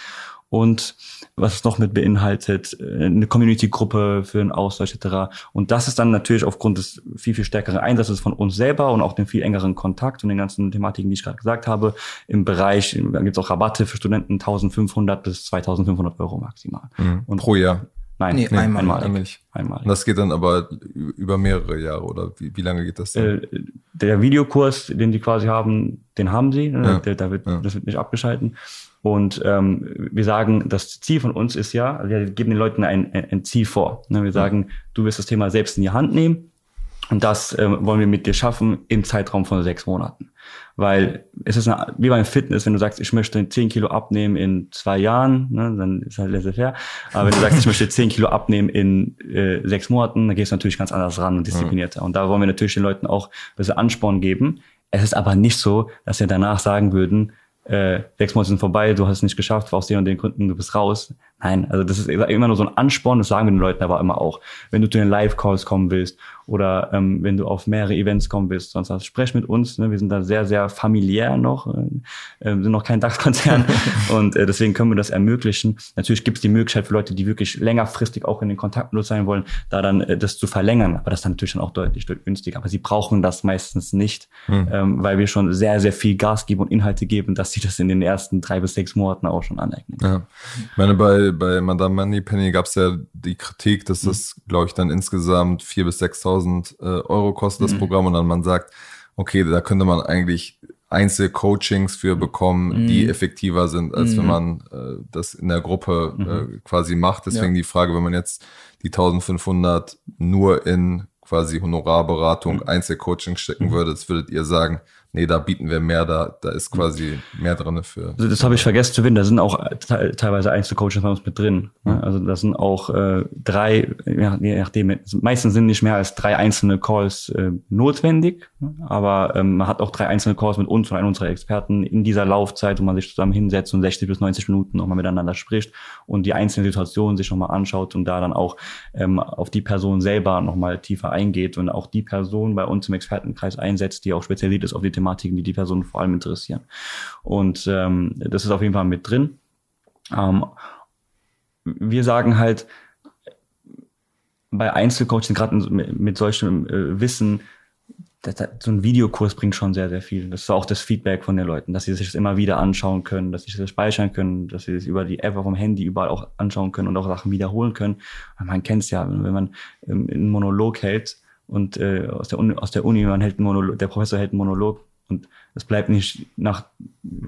Und was es noch mit beinhaltet, äh, eine Community-Gruppe für einen Austausch etc. Und das ist dann natürlich aufgrund des viel, viel stärkeren Einsatzes von uns selber und auch dem viel engeren Kontakt und den ganzen Thematiken, die ich gerade gesagt habe, im Bereich, da gibt es auch Rabatte für Studenten 1500 bis 2500 Euro maximal. Mhm. Und Pro Jahr. Nee, einmal. einmalig. Einmalig. einmalig. Und das geht dann aber über mehrere Jahre oder wie, wie lange geht das dann? äh, der Videokurs, den die quasi haben, den haben sie. Ne? Ja. Der, da wird, Ja. Das wird nicht abgeschalten. Und ähm, wir sagen, das Ziel von uns ist ja, wir geben den Leuten ein, ein Ziel vor. Ne? Wir sagen, du wirst das Thema selbst in die Hand nehmen und das ähm, wollen wir mit dir schaffen im Zeitraum von sechs Monaten. Weil es ist eine, wie beim Fitness, wenn du sagst, ich möchte 10 Kilo abnehmen in zwei Jahren, ne, dann ist halt laissez-faire. Aber wenn du sagst, ich möchte 10 Kilo abnehmen in äh, sechs Monaten, dann gehst du natürlich ganz anders ran und disziplinierter. Und da wollen wir natürlich den Leuten auch ein bisschen Ansporn geben. Es ist aber nicht so, dass wir danach sagen würden, äh, sechs Monate sind vorbei, du hast es nicht geschafft, aus den und den Gründen, du bist raus. Nein, also das ist immer nur so ein Ansporn, das sagen wir den Leuten aber immer auch. Wenn du zu den Live-Calls kommen willst oder ähm, wenn du auf mehrere Events kommen willst, sonst was, sprech mit uns. Ne? Wir sind da sehr, sehr familiär noch, äh, äh, sind noch kein DAX-Konzern und äh, deswegen können wir das ermöglichen. Natürlich gibt es die Möglichkeit für Leute, die wirklich längerfristig auch in den Kontakt mit uns sein wollen, da dann äh, das zu verlängern, aber das ist dann natürlich dann auch deutlich, deutlich günstiger. Aber sie brauchen das meistens nicht, ähm, weil wir schon sehr, sehr viel Gas geben und Inhalte geben, dass sie das in den ersten drei bis sechs Monaten auch schon aneignen. Ja. Ich meine, bei, bei Madame Moneypenny gab es ja die Kritik, dass das, glaube ich, dann insgesamt 4.000 bis 6.000 äh, Euro kostet, das Programm. Und dann man sagt, okay, da könnte man eigentlich Einzelcoachings für bekommen, die effektiver sind, als wenn man äh, das in der Gruppe äh, quasi macht. Deswegen die Frage, wenn man jetzt die 1.500 nur in quasi Honorarberatung, Einzelcoaching stecken würde, das würdet ihr sagen, nee, da bieten wir mehr, da, da ist quasi mehr drin für. Also das habe ich vergessen zu erwähnen, da sind auch te teilweise Einzelcoaches bei uns mit drin. Ne? Also da sind auch äh, drei, ja, je nachdem, meistens sind nicht mehr als drei einzelne Calls äh, notwendig? Aber ähm, man hat auch drei einzelne Calls mit uns und einem unserer Experten in dieser Laufzeit, wo man sich zusammen hinsetzt und 60 bis 90 Minuten nochmal miteinander spricht und die einzelnen Situationen sich nochmal anschaut und da dann auch ähm, auf die Person selber nochmal tiefer eingeht und auch die Person bei uns im Expertenkreis einsetzt, die auch spezialisiert ist auf die Thematiken, die die Person vor allem interessieren. Und ähm, das ist auf jeden Fall mit drin. Ähm, wir sagen halt, bei Einzelcoaching, gerade mit solchem äh, Wissen, das, so ein Videokurs bringt schon sehr, sehr viel. Das ist auch das Feedback von den Leuten, dass sie sich das immer wieder anschauen können, dass sie sich das speichern können, dass sie das über die App dem Handy überall auch anschauen können und auch Sachen wiederholen können. Man kennt es ja, wenn man ähm, einen Monolog hält und äh, aus, der Uni, aus der Uni, man hält einen Monolog, der Professor hält einen Monolog und es bleibt nicht nach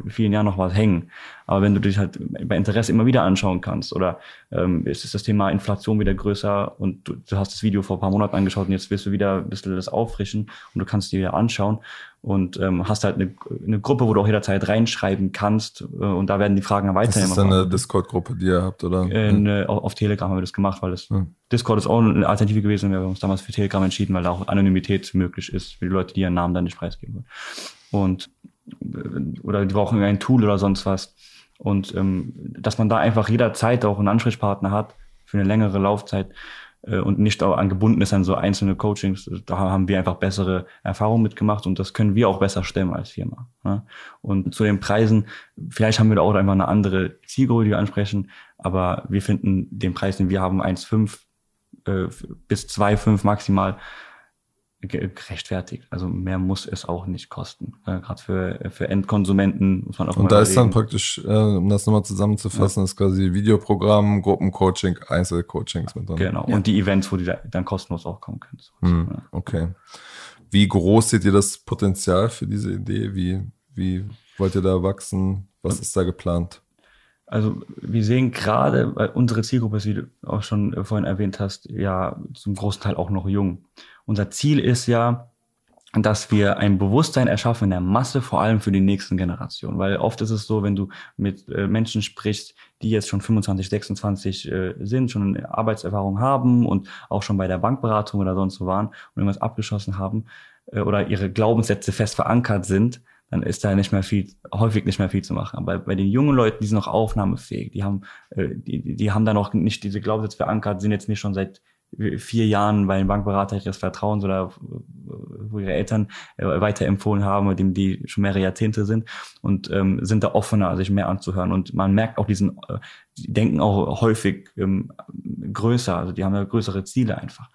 vielen Jahren noch was hängen. Aber wenn du dich halt bei Interesse immer wieder anschauen kannst oder ähm, ist das Thema Inflation wieder größer und du, du hast das Video vor ein paar Monaten angeschaut und jetzt willst du wieder ein bisschen das auffrischen und du kannst dir wieder anschauen und ähm, hast halt eine, eine Gruppe, wo du auch jederzeit reinschreiben kannst äh, und da werden die Fragen dann weiterhin. Das ist dann eine Discord-Gruppe, die ihr habt, oder? Äh, eine, auf Telegram haben wir das gemacht, weil das ja. Discord ist auch eine Alternative gewesen. Wir haben uns damals für Telegram entschieden, weil da auch Anonymität möglich ist für die Leute, die ihren Namen dann nicht preisgeben wollen. Und äh, oder die brauchen ein Tool oder sonst was. Und ähm, dass man da einfach jederzeit auch einen Ansprechpartner hat für eine längere Laufzeit und nicht auch angebunden ist an so einzelne Coachings, da haben wir einfach bessere Erfahrungen mitgemacht und das können wir auch besser stemmen als Firma. Ne? Und zu den Preisen, vielleicht haben wir da auch einfach eine andere Zielgruppe, die wir ansprechen, aber wir finden den Preis, den wir haben, 1,5 äh, bis 2,5 maximal, gerechtfertigt. Also mehr muss es auch nicht kosten. Äh, Gerade für, für Endkonsumenten muss man auch Und da ist dann praktisch, äh, um das nochmal zusammenzufassen, ja. ist quasi Videoprogramm, Gruppencoaching, Einzelcoachings mit drin. Genau. Ja. Und die Events, wo die da dann kostenlos auch kommen können. Hm, ja. Okay. Wie groß seht ihr das Potenzial für diese Idee? Wie, wie wollt ihr da wachsen? Was ist da geplant? Also wir sehen gerade, weil unsere Zielgruppe ist, wie du auch schon vorhin erwähnt hast, ja zum großen Teil auch noch jung. Unser Ziel ist ja, dass wir ein Bewusstsein erschaffen in der Masse, vor allem für die nächsten Generationen. Weil oft ist es so, wenn du mit äh, Menschen sprichst, die jetzt schon 25, 26 äh, sind, schon Arbeitserfahrung haben und auch schon bei der Bankberatung oder sonst wo waren und irgendwas abgeschlossen haben äh, oder ihre Glaubenssätze fest verankert sind, dann ist da nicht mehr viel, häufig nicht mehr viel zu machen. Aber bei den jungen Leuten, die sind noch aufnahmefähig, die haben, die, die haben da noch nicht diese Glaubenssätze verankert, sind jetzt nicht schon seit vier Jahren bei einem Bankberater ihres Vertrauens oder wo ihre Eltern äh, weiterempfohlen haben, mit dem die schon mehrere Jahrzehnte sind und ähm, sind da offener, sich mehr anzuhören. Und man merkt auch diesen, äh, die denken auch häufig ähm, größer, also die haben ja größere Ziele einfach.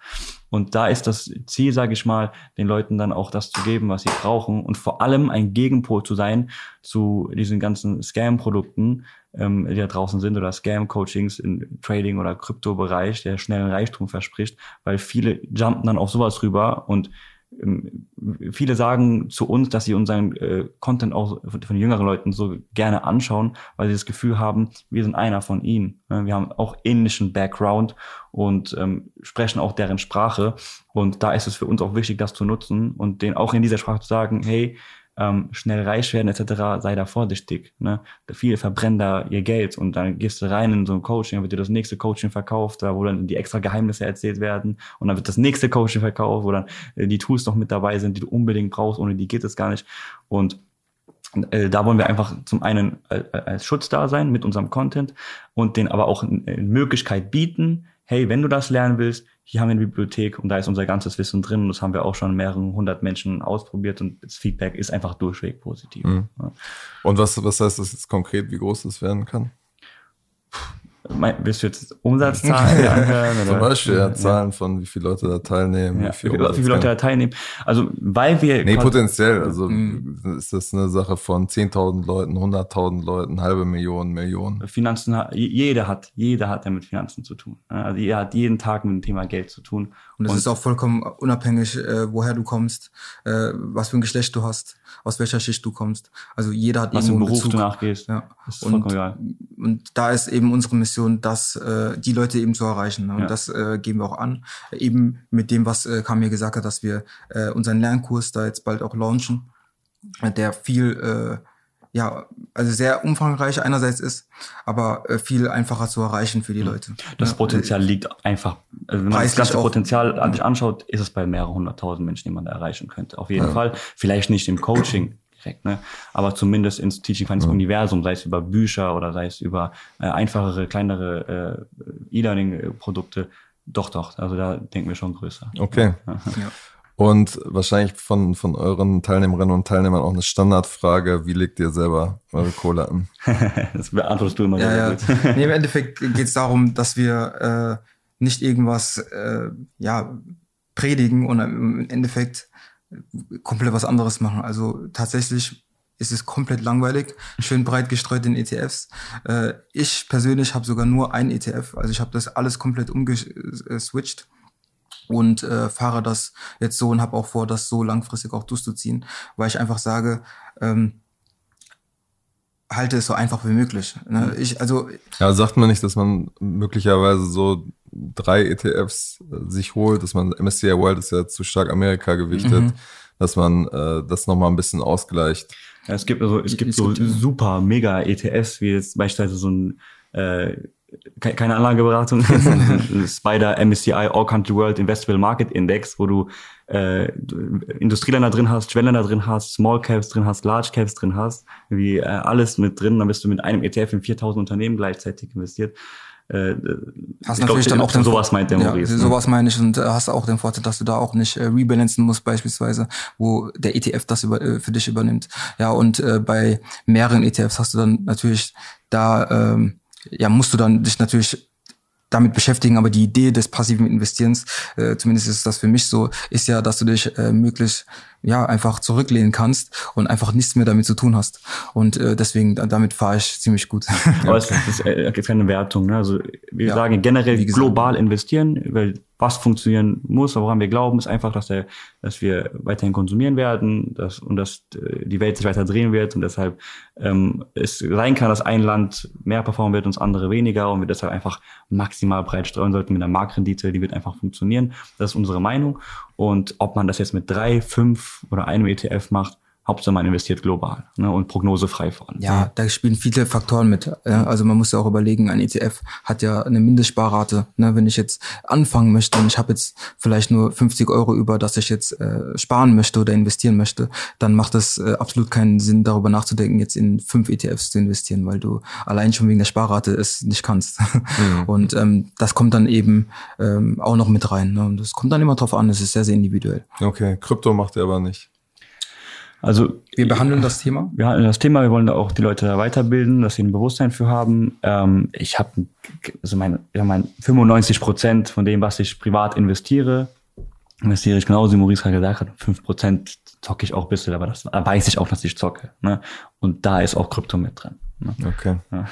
Und da ist das Ziel, sage ich mal, den Leuten dann auch das zu geben, was sie brauchen und vor allem ein Gegenpol zu sein zu diesen ganzen Scam-Produkten, ähm, die da draußen sind oder Scam-Coachings im Trading- oder Kryptobereich, der schnellen Reichtum verspricht, weil viele jumpen dann auf sowas rüber und ähm, viele sagen zu uns, dass sie unseren äh, Content auch von, von jüngeren Leuten so gerne anschauen, weil sie das Gefühl haben, wir sind einer von ihnen. Wir haben auch ähnlichen Background und ähm, sprechen auch deren Sprache. Und da ist es für uns auch wichtig, das zu nutzen und denen auch in dieser Sprache zu sagen, hey, ähm, schnell reich werden etc., sei da vorsichtig. Ne? Viele verbrennen da ihr Geld und dann gehst du rein in so ein Coaching, dann wird dir das nächste Coaching verkauft, da wo dann die extra Geheimnisse erzählt werden und dann wird das nächste Coaching verkauft, wo dann äh, die Tools noch mit dabei sind, die du unbedingt brauchst, ohne die geht es gar nicht. Und äh, da wollen wir einfach zum einen äh, als Schutz da sein mit unserem Content und den aber auch eine Möglichkeit bieten, hey, wenn du das lernen willst, hier haben wir eine Bibliothek und da ist unser ganzes Wissen drin und das haben wir auch schon mehreren hundert Menschen ausprobiert und das Feedback ist einfach durchweg positiv. Mhm. Und was, was heißt das jetzt konkret, wie groß das werden kann? Willst du jetzt Umsatzzahlen anhören? Zum Beispiel ja, Zahlen von wie viele Leute da teilnehmen. Ja, wie, viel wie viele Leute da teilnehmen. Also weil wir... Nee, potenziell. Also mhm. ist das eine Sache von 10.000 Leuten, 100.000 Leuten, halbe Million, Millionen. Finanzen, jeder hat, jeder hat ja mit Finanzen zu tun. Also jeder hat jeden Tag mit dem Thema Geld zu tun. Und es ist auch vollkommen unabhängig, äh, woher du kommst, äh, was für ein Geschlecht du hast, aus welcher Schicht du kommst. Also jeder hat was irgendwo einen Beruf du nachgehst. Ja. Ist und, egal. und da ist eben unsere Mission, das äh, die Leute eben zu erreichen. Ne? Und ja. das äh, geben wir auch an. Eben mit dem, was äh, Kamir gesagt hat, dass wir äh, unseren Lernkurs da jetzt bald auch launchen, der viel äh, ja, also sehr umfangreich einerseits ist, aber äh, viel einfacher zu erreichen für die hm. Leute. Das ja. Potenzial liegt einfach, also wenn man das ganze Potenzial an sich anschaut, ist es bei mehreren hunderttausend Menschen, die man da erreichen könnte. Auf jeden ja. Fall. Vielleicht nicht im Coaching direkt, ne? aber zumindest ins Teaching Finance ja. Universum, sei es über Bücher oder sei es über äh, einfachere, kleinere äh, E-Learning-Produkte. Doch, doch. Also da denken wir schon größer. Okay. Ja. Und wahrscheinlich von, von euren Teilnehmerinnen und Teilnehmern auch eine Standardfrage, wie legt ihr selber eure Kohle an? das beantwortest du immer ja, ja. nee, Im Endeffekt geht es darum, dass wir äh, nicht irgendwas äh, ja, predigen und im Endeffekt komplett was anderes machen. Also tatsächlich ist es komplett langweilig, schön breit gestreut in ETFs. Äh, ich persönlich habe sogar nur ein ETF, also ich habe das alles komplett umgeswitcht und äh, fahre das jetzt so und habe auch vor, das so langfristig auch durchzuziehen, weil ich einfach sage, ähm, halte es so einfach wie möglich. Ne? Ich, also ja, sagt man nicht, dass man möglicherweise so drei ETFs äh, sich holt, dass man MSCI World ist ja zu stark Amerika gewichtet, mhm. dass man äh, das nochmal ein bisschen ausgleicht. Ja, es gibt also es gibt es so gibt, super mega ETFs wie jetzt beispielsweise so ein äh, keine Anlageberatung, Spider MSCI All Country World Investable Market Index, wo du, äh, Industrieländer drin hast, Schwellenländer drin hast, Small Caps drin hast, Large Caps drin hast, wie äh, alles mit drin, dann bist du mit einem ETF in 4000 Unternehmen gleichzeitig investiert. Äh, hast natürlich glaub, dann auch den sowas meint der Maurice. Ja, ne? sowas meine ich und äh, hast auch den Vorteil, dass du da auch nicht äh, rebalancen musst beispielsweise, wo der ETF das über, äh, für dich übernimmt. Ja und äh, bei mehreren ETFs hast du dann natürlich da ähm, ja, musst du dann dich natürlich damit beschäftigen, aber die Idee des passiven Investierens, äh, zumindest ist das für mich so, ist ja, dass du dich äh, möglichst ja einfach zurücklehnen kannst und einfach nichts mehr damit zu tun hast. Und äh, deswegen damit fahre ich ziemlich gut. Aber es ist, äh, ist keine Wertung. Ne? Also wir ja, sagen generell global investieren, weil was funktionieren muss, woran wir glauben, ist einfach, dass, der, dass wir weiterhin konsumieren werden dass, und dass äh, die Welt sich weiter drehen wird und deshalb ähm, es sein kann, dass ein Land mehr performen wird und das andere weniger und wir deshalb einfach maximal breit streuen sollten mit einer Marktrendite, die wird einfach funktionieren. Das ist unsere Meinung und ob man das jetzt mit drei, fünf oder einem ETF macht, Hauptsache man investiert global ne, und prognosefrei vor allem. Ja, da spielen viele Faktoren mit. Ja, also man muss ja auch überlegen, ein ETF hat ja eine Mindestsparrate. Ne, wenn ich jetzt anfangen möchte und ich habe jetzt vielleicht nur 50 Euro über, dass ich jetzt äh, sparen möchte oder investieren möchte, dann macht es äh, absolut keinen Sinn, darüber nachzudenken, jetzt in fünf ETFs zu investieren, weil du allein schon wegen der Sparrate es nicht kannst. Mhm. Und ähm, das kommt dann eben ähm, auch noch mit rein. Ne? Und das kommt dann immer drauf an, es ist sehr, sehr individuell. Okay, Krypto macht er aber nicht. Also wir behandeln das Thema. Wir behandeln das Thema. Wir wollen da auch die Leute weiterbilden, dass sie ein Bewusstsein für haben. Ähm, ich habe also mein, ja, mein 95 Prozent von dem, was ich privat investiere, investiere ich genauso, wie Maurice gerade gesagt hat. 5 Prozent zocke ich auch ein bisschen, aber das da weiß ich auch, dass ich zocke. Ne? Und da ist auch Krypto mit drin. Ne? Okay. Ja.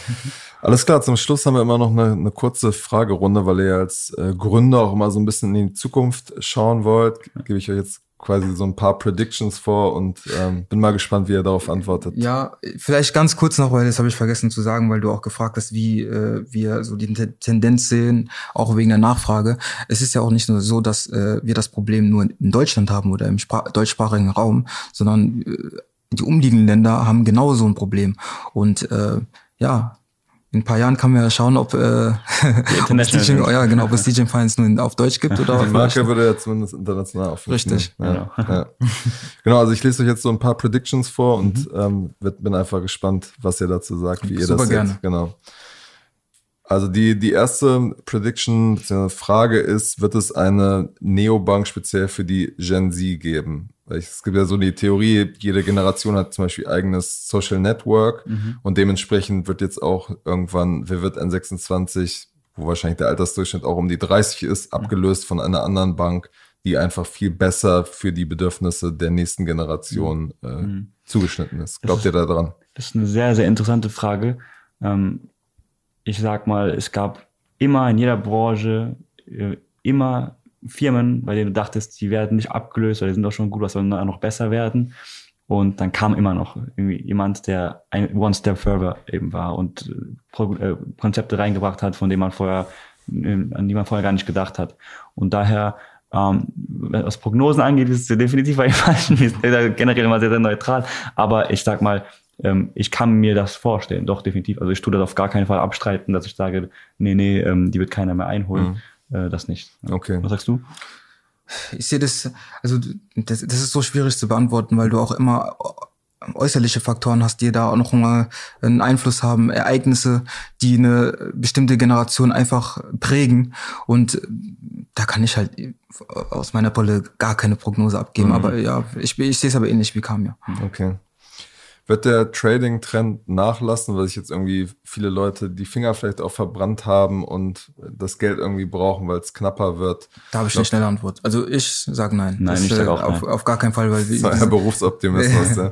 Alles klar, zum Schluss haben wir immer noch eine, eine kurze Fragerunde, weil ihr als äh, Gründer auch immer so ein bisschen in die Zukunft schauen wollt. Gebe ich euch jetzt quasi so ein paar Predictions vor und ähm, bin mal gespannt, wie er darauf antwortet. Ja, vielleicht ganz kurz noch, weil das habe ich vergessen zu sagen, weil du auch gefragt hast, wie äh, wir so die Tendenz sehen, auch wegen der Nachfrage. Es ist ja auch nicht nur so, dass äh, wir das Problem nur in Deutschland haben oder im Spra deutschsprachigen Raum, sondern äh, die umliegenden Länder haben genauso ein Problem. Und äh, ja, in ein paar Jahren kann man ja schauen, ob, äh, ob es DJ, ja, genau, ob es DJ Finance nur auf Deutsch gibt oder Die Marke würde ja zumindest international aufrufen. Richtig. Ja, genau. Ja. genau, also ich lese euch jetzt so ein paar Predictions vor und mhm. ähm, bin einfach gespannt, was ihr dazu sagt, wie ihr Super das seht. Gerne. Genau. Also die, die erste Prediction, Frage ist, wird es eine Neobank speziell für die Gen Z geben? Es gibt ja so die Theorie, jede Generation hat zum Beispiel eigenes Social Network mhm. und dementsprechend wird jetzt auch irgendwann, wer wird N26, wo wahrscheinlich der Altersdurchschnitt auch um die 30 ist, abgelöst von einer anderen Bank, die einfach viel besser für die Bedürfnisse der nächsten Generation mhm. äh, mhm. zugeschnitten ist. Glaubt ist, ihr da dran? Das ist eine sehr, sehr interessante Frage. Ähm, ich sag mal, es gab immer in jeder Branche äh, immer Firmen, bei denen du dachtest, die werden nicht abgelöst oder die sind doch schon gut, was sollen noch besser werden. Und dann kam immer noch irgendwie jemand, der ein One Step Further eben war und äh, Konzepte reingebracht hat, von denen man vorher, äh, an die man vorher gar nicht gedacht hat. Und daher, ähm, was Prognosen angeht, ist es definitiv bei falschen, ist generell immer sehr, sehr neutral. Aber ich sag mal, ähm, ich kann mir das vorstellen, doch definitiv. Also ich tue das auf gar keinen Fall abstreiten, dass ich sage, nee, nee, ähm, die wird keiner mehr einholen. Mhm äh, das nicht. Okay. Was sagst du? Ich sehe das, also das, das ist so schwierig zu beantworten, weil du auch immer äußerliche Faktoren hast, die da auch noch mal einen Einfluss haben, Ereignisse, die eine bestimmte Generation einfach prägen. Und da kann ich halt aus meiner Brille gar keine Prognose abgeben. Mhm. Aber ja, ich, ich sehe es aber ähnlich wie Kam, ja. Okay. Wird der Trading-Trend nachlassen, weil sich jetzt irgendwie viele Leute die Finger vielleicht auch verbrannt haben und das Geld irgendwie brauchen, weil es knapper wird? Da habe ich eine schnelle Antwort. Also ich sage nein. Nein, das, ich sag auch auf, nein. auf gar keinen Fall, weil Das ist ein Berufsoptimismus. ja.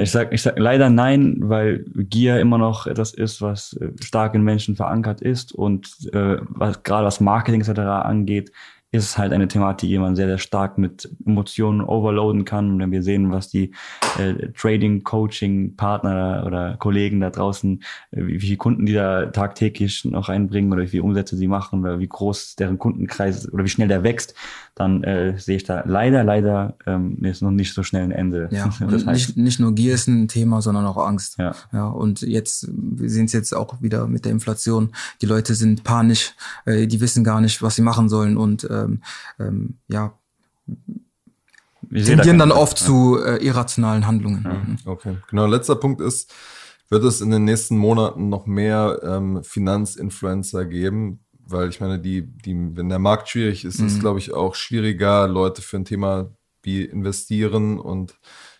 Ich sag, ich sag leider nein, weil Gier immer noch etwas ist, was äh, stark in Menschen verankert ist und äh, was gerade was Marketing etc. angeht, ist es halt eine Thematik, die man sehr, sehr stark mit Emotionen overloaden kann. Und wenn wir sehen, was die äh, Trading, Coaching, Partner oder Kollegen da draußen, äh, wie, wie viele Kunden die da tagtäglich noch reinbringen oder wie viele Umsätze sie machen oder wie groß deren Kundenkreis oder wie schnell der wächst, dann äh, sehe ich da leider, leider ähm, ist noch nicht so schnell ein Ende. Ja, das heißt, nicht, nicht nur Gier ist ein Thema, sondern auch Angst. Ja. Ja, und jetzt, wir sehen es jetzt auch wieder mit der Inflation. Die Leute sind panisch, äh, die wissen gar nicht, was sie machen sollen und ähm, ähm, ja, wir sehen da tendieren dann oft zu äh, irrationalen Handlungen. Mhm. Okay, genau. Letzter Punkt ist, wird es in den nächsten Monaten noch mehr ähm, Finanzinfluencer geben? Weil ich meine, die, die, wenn der Markt schwierig ist, ist Mhm. glaube ich auch schwieriger, Leute für ein Thema wie investieren und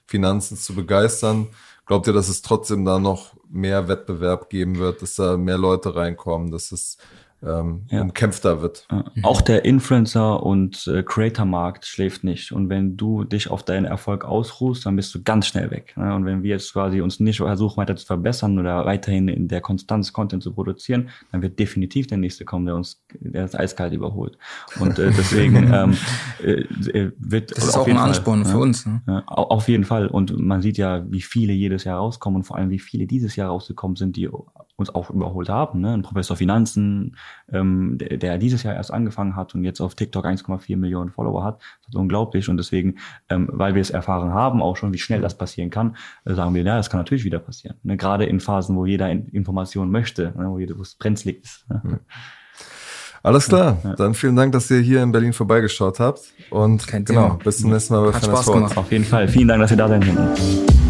Finanzen zu begeistern. Glaubt ihr, dass es trotzdem da noch mehr Wettbewerb geben wird, dass da mehr Leute reinkommen, dass es ähm, Ja. umkämpfter wird? Auch der Influencer- und äh, Creator-Markt schläft nicht. Und wenn du dich auf deinen Erfolg ausruhst, dann bist du ganz schnell weg. Ne? Und wenn wir jetzt quasi uns nicht versuchen, weiter zu verbessern oder weiterhin in der Konstanz Content zu produzieren, dann wird definitiv der nächste kommen, der uns der das eiskalt überholt. Und äh, deswegen ähm, äh, äh, wird Das ist auch ein jeden Fall, Ansporn für ja, uns. Ne? Ja, au- auf jeden Fall. Und man sieht ja, wie viele jedes Jahr rauskommen und vor allem, wie viele dieses Jahr rausgekommen sind, die uns auch überholt haben. Ne? Ein Professor Finanzen, ähm, der, der dieses Jahr erst angefangen hat und jetzt auf TikTok 1,4 Millionen Follower hat. Das ist unglaublich. Und deswegen, ähm, weil wir es erfahren haben, auch schon, wie schnell das passieren kann, äh, sagen wir, ja, das kann natürlich wieder passieren. Ne? Gerade in Phasen, wo jeder in Informationen möchte, ne? wo jeder- wo es brenzlig ist. Ne? Alles klar. Dann vielen Dank, dass ihr hier in Berlin vorbeigeschaut habt. Und Kein genau, Thema. bis zum nächsten Mal bei Hat Spaß gemacht. Auf jeden Fall. Vielen Dank, dass ihr da sein konnten.